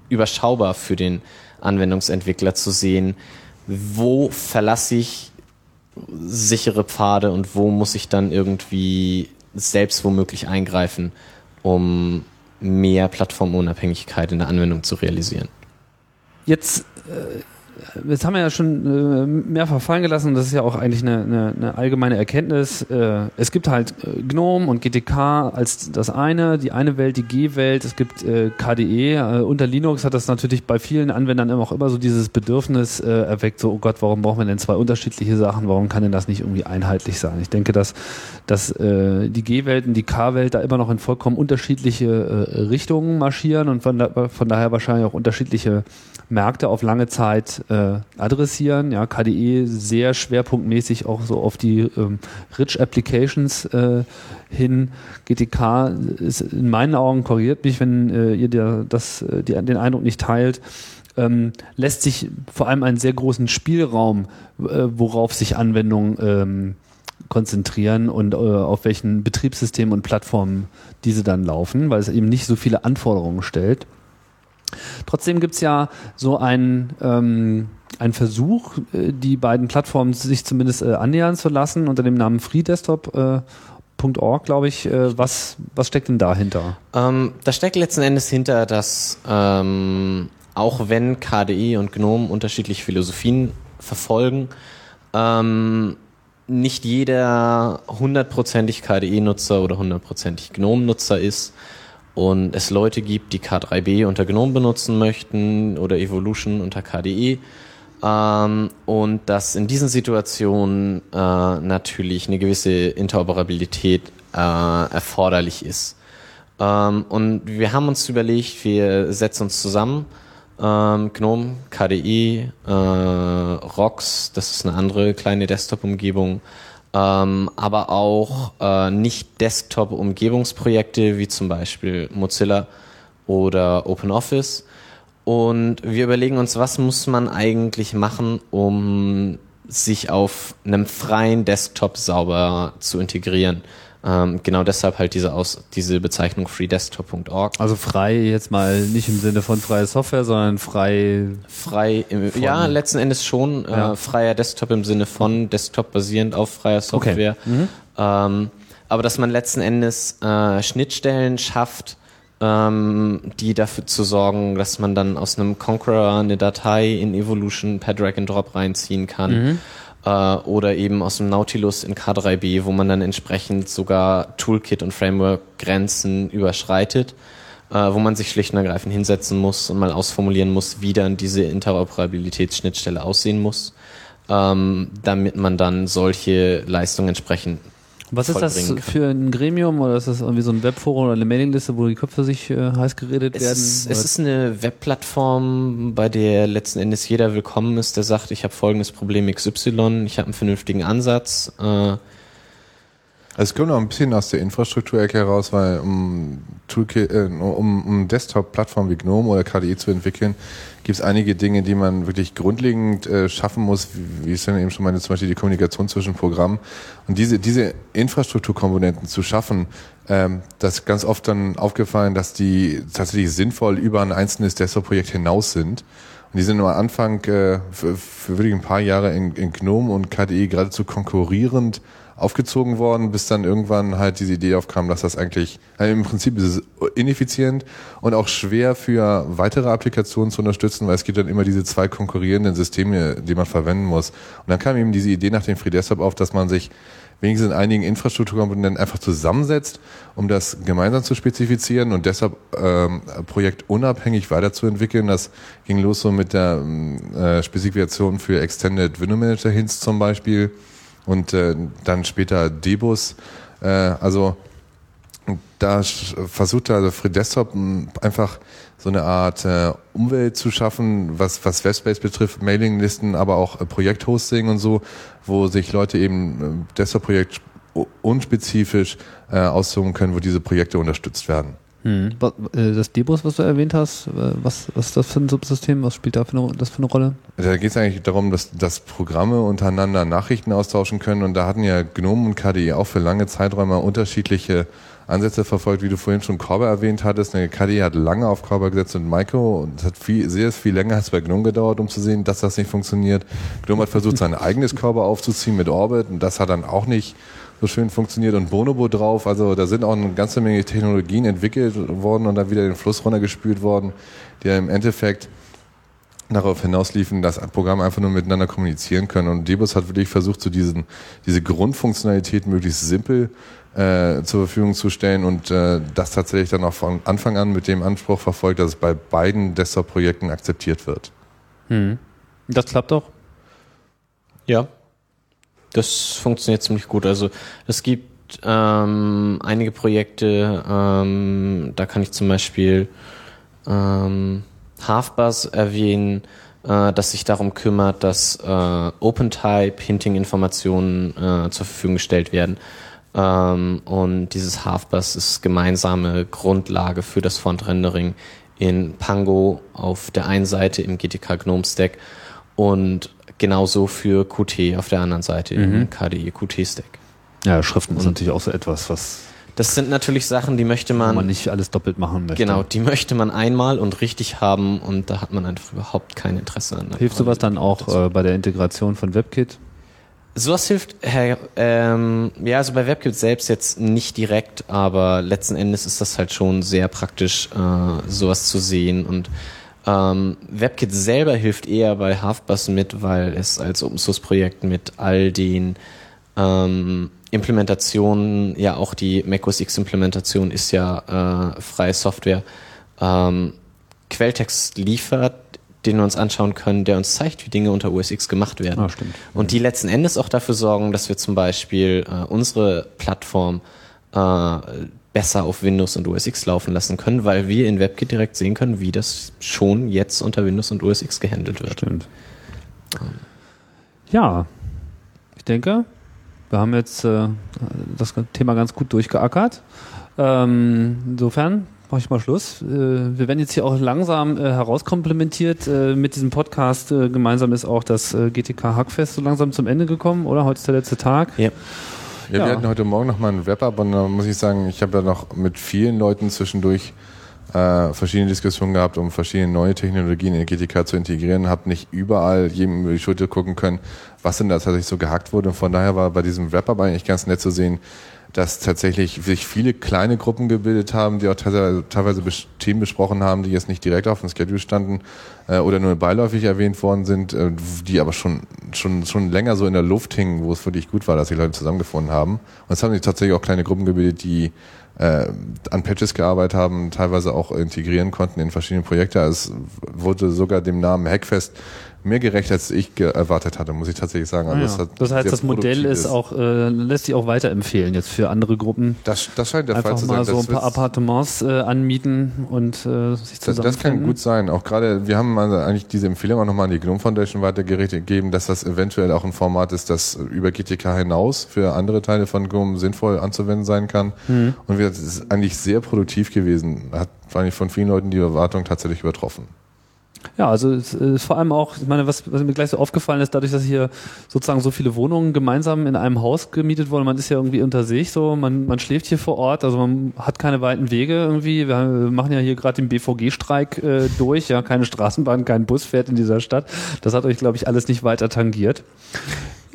überschaubar für den Anwendungsentwickler zu sehen, wo verlasse ich sichere Pfade und wo muss ich dann irgendwie selbst womöglich eingreifen, um mehr Plattformunabhängigkeit in der Anwendung zu realisieren. Jetzt, äh, jetzt haben wir ja schon äh, mehrfach fallen gelassen, das ist ja auch eigentlich eine, eine, eine allgemeine Erkenntnis. Äh, es gibt halt äh, GNOME und GTK als das eine, die eine Welt, die G-Welt, es gibt KDE. Unter Linux hat das natürlich bei vielen Anwendern immer auch immer so dieses Bedürfnis erweckt, so, oh Gott, warum brauchen wir denn zwei unterschiedliche Sachen, warum kann denn das nicht irgendwie einheitlich sein? Ich denke, dass, dass die G-Welt und die K-Welt da immer noch in vollkommen unterschiedliche Richtungen marschieren und von, da, von daher wahrscheinlich auch unterschiedliche Märkte auf lange Zeit äh, adressieren. Ja, KDE sehr schwerpunktmäßig auch so auf die ähm, Rich Applications äh, hin. GTK ist in meinen Augen korrigiert mich, wenn äh, ihr der, das, äh, die, den Eindruck nicht teilt. Ähm, lässt sich vor allem einen sehr großen Spielraum, äh, worauf sich Anwendungen ähm, konzentrieren und äh, auf welchen Betriebssystemen und Plattformen diese dann laufen, weil es eben nicht so viele Anforderungen stellt. Trotzdem gibt's ja so einen, ähm, einen Versuch, äh, die beiden Plattformen sich zumindest äh, annähern zu lassen unter dem Namen freedesktop.org, äh, glaube ich. Was, was steckt denn dahinter? Ähm, da steckt letzten Endes hinter, dass ähm, auch wenn KDE und GNOME unterschiedliche Philosophien verfolgen, ähm, nicht jeder hundertprozentig KDE-Nutzer oder hundertprozentig GNOME-Nutzer ist und es Leute gibt, die K3B unter GNOME benutzen möchten oder Evolution unter KDE ähm, und dass in diesen Situationen äh, natürlich eine gewisse Interoperabilität äh, erforderlich ist. Ähm, und wir haben uns überlegt, wir setzen uns zusammen, ähm, GNOME, KDE, äh, ROX, das ist eine andere kleine Desktop-Umgebung, ähm, aber auch äh, nicht Desktop-Umgebungsprojekte wie zum Beispiel Mozilla oder OpenOffice. Und wir überlegen uns, was muss man eigentlich machen, um sich auf einem freien Desktop sauber zu integrieren. Ähm, genau deshalb halt diese, Aus diese Bezeichnung freedesktop.org. Also frei jetzt mal nicht im Sinne von freie Software, sondern frei. Frei, im, ja, letzten Endes schon. Ja. Äh, freier Desktop im Sinne von Desktop basierend auf freier Software. Mhm. Ähm, aber dass man letzten Endes äh, Schnittstellen schafft, ähm, die dafür zu sorgen, dass man dann aus einem Conqueror eine Datei in Evolution per Drag and Drop reinziehen kann. Äh, oder eben aus dem Nautilus in K3B, wo man dann entsprechend sogar Toolkit und Framework-Grenzen überschreitet. äh, wo man sich schlicht und ergreifend hinsetzen muss und mal ausformulieren muss, wie dann diese Interoperabilitätsschnittstelle aussehen muss, ähm, damit man dann solche Leistungen entsprechend Was ist das kann. für ein Gremium oder ist das irgendwie so ein Webforum oder eine Mailingliste, wo die Köpfe sich äh, heiß geredet Es werden? ist, es ist eine Webplattform, bei der letzten Endes jeder willkommen ist, der sagt, ich habe folgendes Problem XY, ich habe einen vernünftigen Ansatz. Äh, Es kommt auch ein bisschen aus der Infrastrukturecke heraus, weil um, Toolkit, äh, um, um Desktop-Plattformen wie GNOME oder KDE zu entwickeln, gibt es einige Dinge, die man wirklich grundlegend äh, schaffen muss, wie, wie ich es dann eben schon meine, zum Beispiel die Kommunikation zwischen Programmen. Und diese, diese Infrastrukturkomponenten zu schaffen, ähm, das ist ganz oft dann aufgefallen, dass die tatsächlich sinnvoll über ein einzelnes Desktop-Projekt hinaus sind. Und die sind am Anfang äh, für, für wirklich ein paar Jahre in, in GNOME und KDE geradezu konkurrierend aufgezogen worden, bis dann irgendwann halt diese Idee aufkam, dass das eigentlich, also im Prinzip ist es ineffizient und auch schwer für weitere Applikationen zu unterstützen, weil es gibt dann immer diese zwei konkurrierenden Systeme, die man verwenden muss. Und dann kam eben diese Idee nach dem Free Desktop auf, dass man sich wenigstens in einigen Infrastrukturkomponenten einfach zusammensetzt, um das gemeinsam zu spezifizieren und deshalb ähm, Projekt unabhängig weiterzuentwickeln. Das ging los so mit der ähm, äh, Spezifikation für Extended Window Manager Hints zum Beispiel und äh, dann später Debus. Äh, also da versucht also Free Desktop m, einfach so eine Art äh, Umwelt zu schaffen, was, was Webspace betrifft, Mailinglisten, aber auch äh, Projekthosting und so, wo sich Leute eben äh, Desktop-Projekt sp- unspezifisch äh, aussuchen können, wo diese Projekte unterstützt werden. Hm. Äh, das Debus, was du erwähnt hast, äh, was, was ist das für ein Subsystem? Was spielt da für eine, das für eine Rolle? Da geht es eigentlich darum, dass, dass Programme untereinander Nachrichten austauschen können und da hatten ja GNOME und KDE auch für lange Zeiträume unterschiedliche Ansätze verfolgt, wie du vorhin schon Corba erwähnt hattest. KDE hat lange auf Corba gesetzt und Maiko und es hat viel, sehr viel länger als bei GNOME gedauert, um zu sehen, dass das nicht funktioniert. GNOME hat versucht, sein eigenes Corba aufzuziehen mit Orbit und das hat dann auch nicht so schön funktioniert und Bonobo drauf. Also da sind auch eine ganze Menge Technologien entwickelt worden und dann wieder den Fluss runtergespült worden, die ja im Endeffekt darauf hinausliefen, dass Programme einfach nur miteinander kommunizieren können. Und Debus hat wirklich versucht, so diesen, diese Grundfunktionalität möglichst simpel äh, zur Verfügung zu stellen und äh, das tatsächlich dann auch von Anfang an mit dem Anspruch verfolgt, dass es bei beiden Desktop-Projekten akzeptiert wird. Das klappt doch. Ja, das funktioniert ziemlich gut. Also es gibt ähm, einige Projekte, ähm, da kann ich zum Beispiel ähm, Halfbuzz erwähnen, äh, das sich darum kümmert, dass äh, OpenType-Hinting-Informationen äh, zur Verfügung gestellt werden. Ähm, und dieses Halfbuzz ist gemeinsame Grundlage für das Font-Rendering in Pango auf der einen Seite im GTK GNOME Stack und genauso für Qt auf der anderen Seite im KDE Qt Stack. Ja, Schriften ist natürlich auch so etwas, was Das sind natürlich Sachen, die möchte man, man nicht alles doppelt machen möchte. genau, die möchte man einmal und richtig haben und da hat man einfach überhaupt kein Interesse an. Hilft sowas dann auch äh, bei der Integration von WebKit? Sowas hilft, Herr, ähm, ja, also bei WebKit selbst jetzt nicht direkt, aber letzten Endes ist das halt schon sehr praktisch, äh, sowas zu sehen und ähm, WebKit selber hilft eher bei Halfbus mit, weil es als Open Source Projekt mit all den ähm, Implementationen, ja auch die macOS X Implementation ist ja äh, freie Software, ähm, Quelltext liefert, den wir uns anschauen können, der uns zeigt, wie Dinge unter OS X gemacht werden. Ah. Und die letzten Endes auch dafür sorgen, dass wir zum Beispiel äh, unsere Plattform äh, besser auf Windows und OS X laufen lassen können, weil wir in WebKit direkt sehen können, wie das schon jetzt unter Windows und OS X gehandelt wird. Stimmt. Ja, ich denke, wir haben jetzt äh, das Thema ganz gut durchgeackert. Ähm, insofern mache ich mal Schluss. Äh, wir werden jetzt hier auch langsam äh, herauskomplementiert. Äh, mit diesem Podcast äh, gemeinsam ist auch das äh, GTK Hackfest so langsam zum Ende gekommen, oder? Heute ist der letzte Tag. Ja. Ja, Ja. wir hatten heute Morgen noch mal ein Wrap-up und da muss ich sagen, ich habe ja noch mit vielen Leuten zwischendurch äh, verschiedene Diskussionen gehabt, um verschiedene neue Technologien in GTK zu integrieren, habe nicht überall jedem über die Schulter gucken können, was denn da tatsächlich so gehackt wurde. Und von daher war bei diesem Wrap-up eigentlich ganz nett zu sehen, dass tatsächlich sich viele kleine Gruppen gebildet haben, die auch teilweise, Themen besprochen haben, die jetzt nicht direkt auf dem Schedule standen äh, oder nur beiläufig erwähnt worden sind, äh, die aber schon, schon, schon länger so in der Luft hingen, wo es wirklich gut war, dass die Leute zusammengefunden haben. Und es haben sich tatsächlich auch kleine Gruppen gebildet, die äh, an Patches gearbeitet haben, teilweise auch integrieren konnten in verschiedene Projekte. Es wurde sogar dem Namen Hackfest mehr gerecht, als ich erwartet hatte, muss ich tatsächlich sagen. Also ah, ja. das, das, heißt, das Modell ist auch, äh, lässt sich auch weiterempfehlen jetzt für andere Gruppen. Das, das scheint der Fall zu sein. Einfach mal so ein paar Appartements äh, anmieten und äh, sich das, das kann gut sein. Auch gerade, wir haben also eigentlich diese Empfehlung auch nochmal an die GNOME Foundation weitergegeben, dass das eventuell auch ein Format ist, das über GTK hinaus für andere Teile von GNOME sinnvoll anzuwenden sein kann. Mhm. Und es ist eigentlich sehr produktiv gewesen. Hat vor allem von vielen Leuten die Erwartung tatsächlich übertroffen. Ja, also es ist vor allem auch, ich meine, was, was mir gleich so aufgefallen ist, dadurch, dass hier sozusagen so viele Wohnungen gemeinsam in einem Haus gemietet wurden, man ist ja irgendwie unter sich so, man, man schläft hier vor Ort, also man hat keine weiten Wege irgendwie. Wir machen ja hier gerade den BVG-Streik äh, durch, ja, keine Straßenbahn, kein Bus fährt in dieser Stadt. Das hat euch, glaube ich, alles nicht weiter tangiert.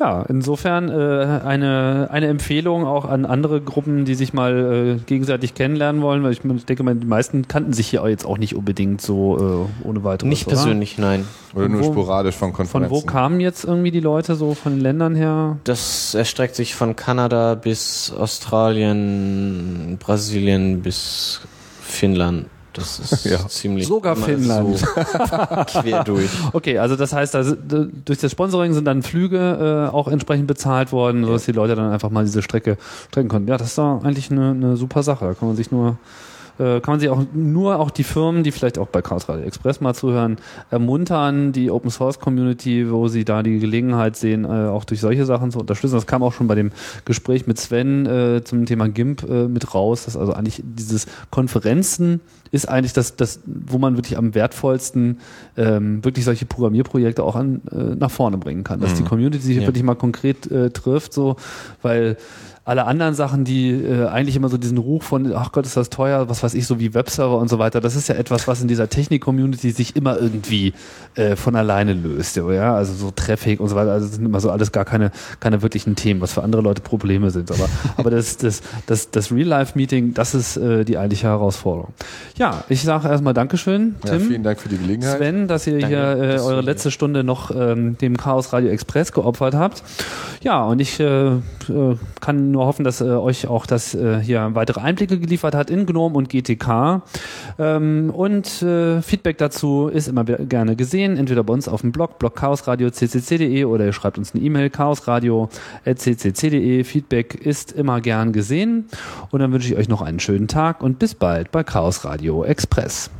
Ja, insofern äh, eine, eine Empfehlung auch an andere Gruppen, die sich mal äh, gegenseitig kennenlernen wollen, weil ich, ich denke die meisten kannten sich hier jetzt auch nicht unbedingt so äh, ohne weiteres. Nicht persönlich, nein. Oder nur wo, sporadisch von Konferenzen. Von wo kamen jetzt irgendwie die Leute so von den Ländern her? Das erstreckt sich von Kanada bis Australien, Brasilien bis Finnland. Das ist ja. ziemlich. Sogar Finnland. So quer durch. Okay, also das heißt, also durch das Sponsoring sind dann Flüge äh, auch entsprechend bezahlt worden, sodass ja. die Leute dann einfach mal diese Strecke strecken konnten. Ja, das ist doch eigentlich eine, eine super Sache. Da kann man sich nur äh, kann man sich auch nur auch die Firmen, die vielleicht auch bei Chaos Radio Express mal zuhören, ermuntern, die Open Source Community, wo sie da die Gelegenheit sehen, äh, auch durch solche Sachen zu unterstützen. Das kam auch schon bei dem Gespräch mit Sven äh, zum Thema GIMP äh, mit raus, dass also eigentlich dieses Konferenzen ist eigentlich das, das, wo man wirklich am wertvollsten ähm, wirklich solche Programmierprojekte auch an, äh, nach vorne bringen kann. Dass mhm. die Community sich ja. wirklich mal konkret äh, trifft, so, weil alle anderen Sachen, die äh, eigentlich immer so diesen Ruf von, ach Gott, ist das teuer, was weiß ich, so wie Webserver und so weiter, das ist ja etwas, was in dieser Technik-Community sich immer irgendwie äh, von alleine löst. Ja, also so Traffic und so weiter, also das sind immer so alles gar keine, keine wirklichen Themen, was für andere Leute Probleme sind. Aber, aber das, das, das, das Real-Life-Meeting, das ist äh, die eigentliche Herausforderung. Ja, ich sage erstmal Dankeschön, Tim. Ja, vielen Dank für die Gelegenheit. Sven, dass ihr Danke, hier äh, eure letzte Stunde noch ähm, dem Chaos Radio Express geopfert habt. Ja, und ich äh, äh kann nur nur hoffen, dass äh, euch auch das äh, hier weitere Einblicke geliefert hat in GNOME und GTK. Ähm, und äh, Feedback dazu ist immer gerne gesehen, entweder bei uns auf dem Blog, blog chaosradio.ccc.de oder ihr schreibt uns eine E-Mail, chaosradio.ccc.de. Feedback ist immer gern gesehen. Und dann wünsche ich euch noch einen schönen Tag und bis bald bei Chaos Radio Express.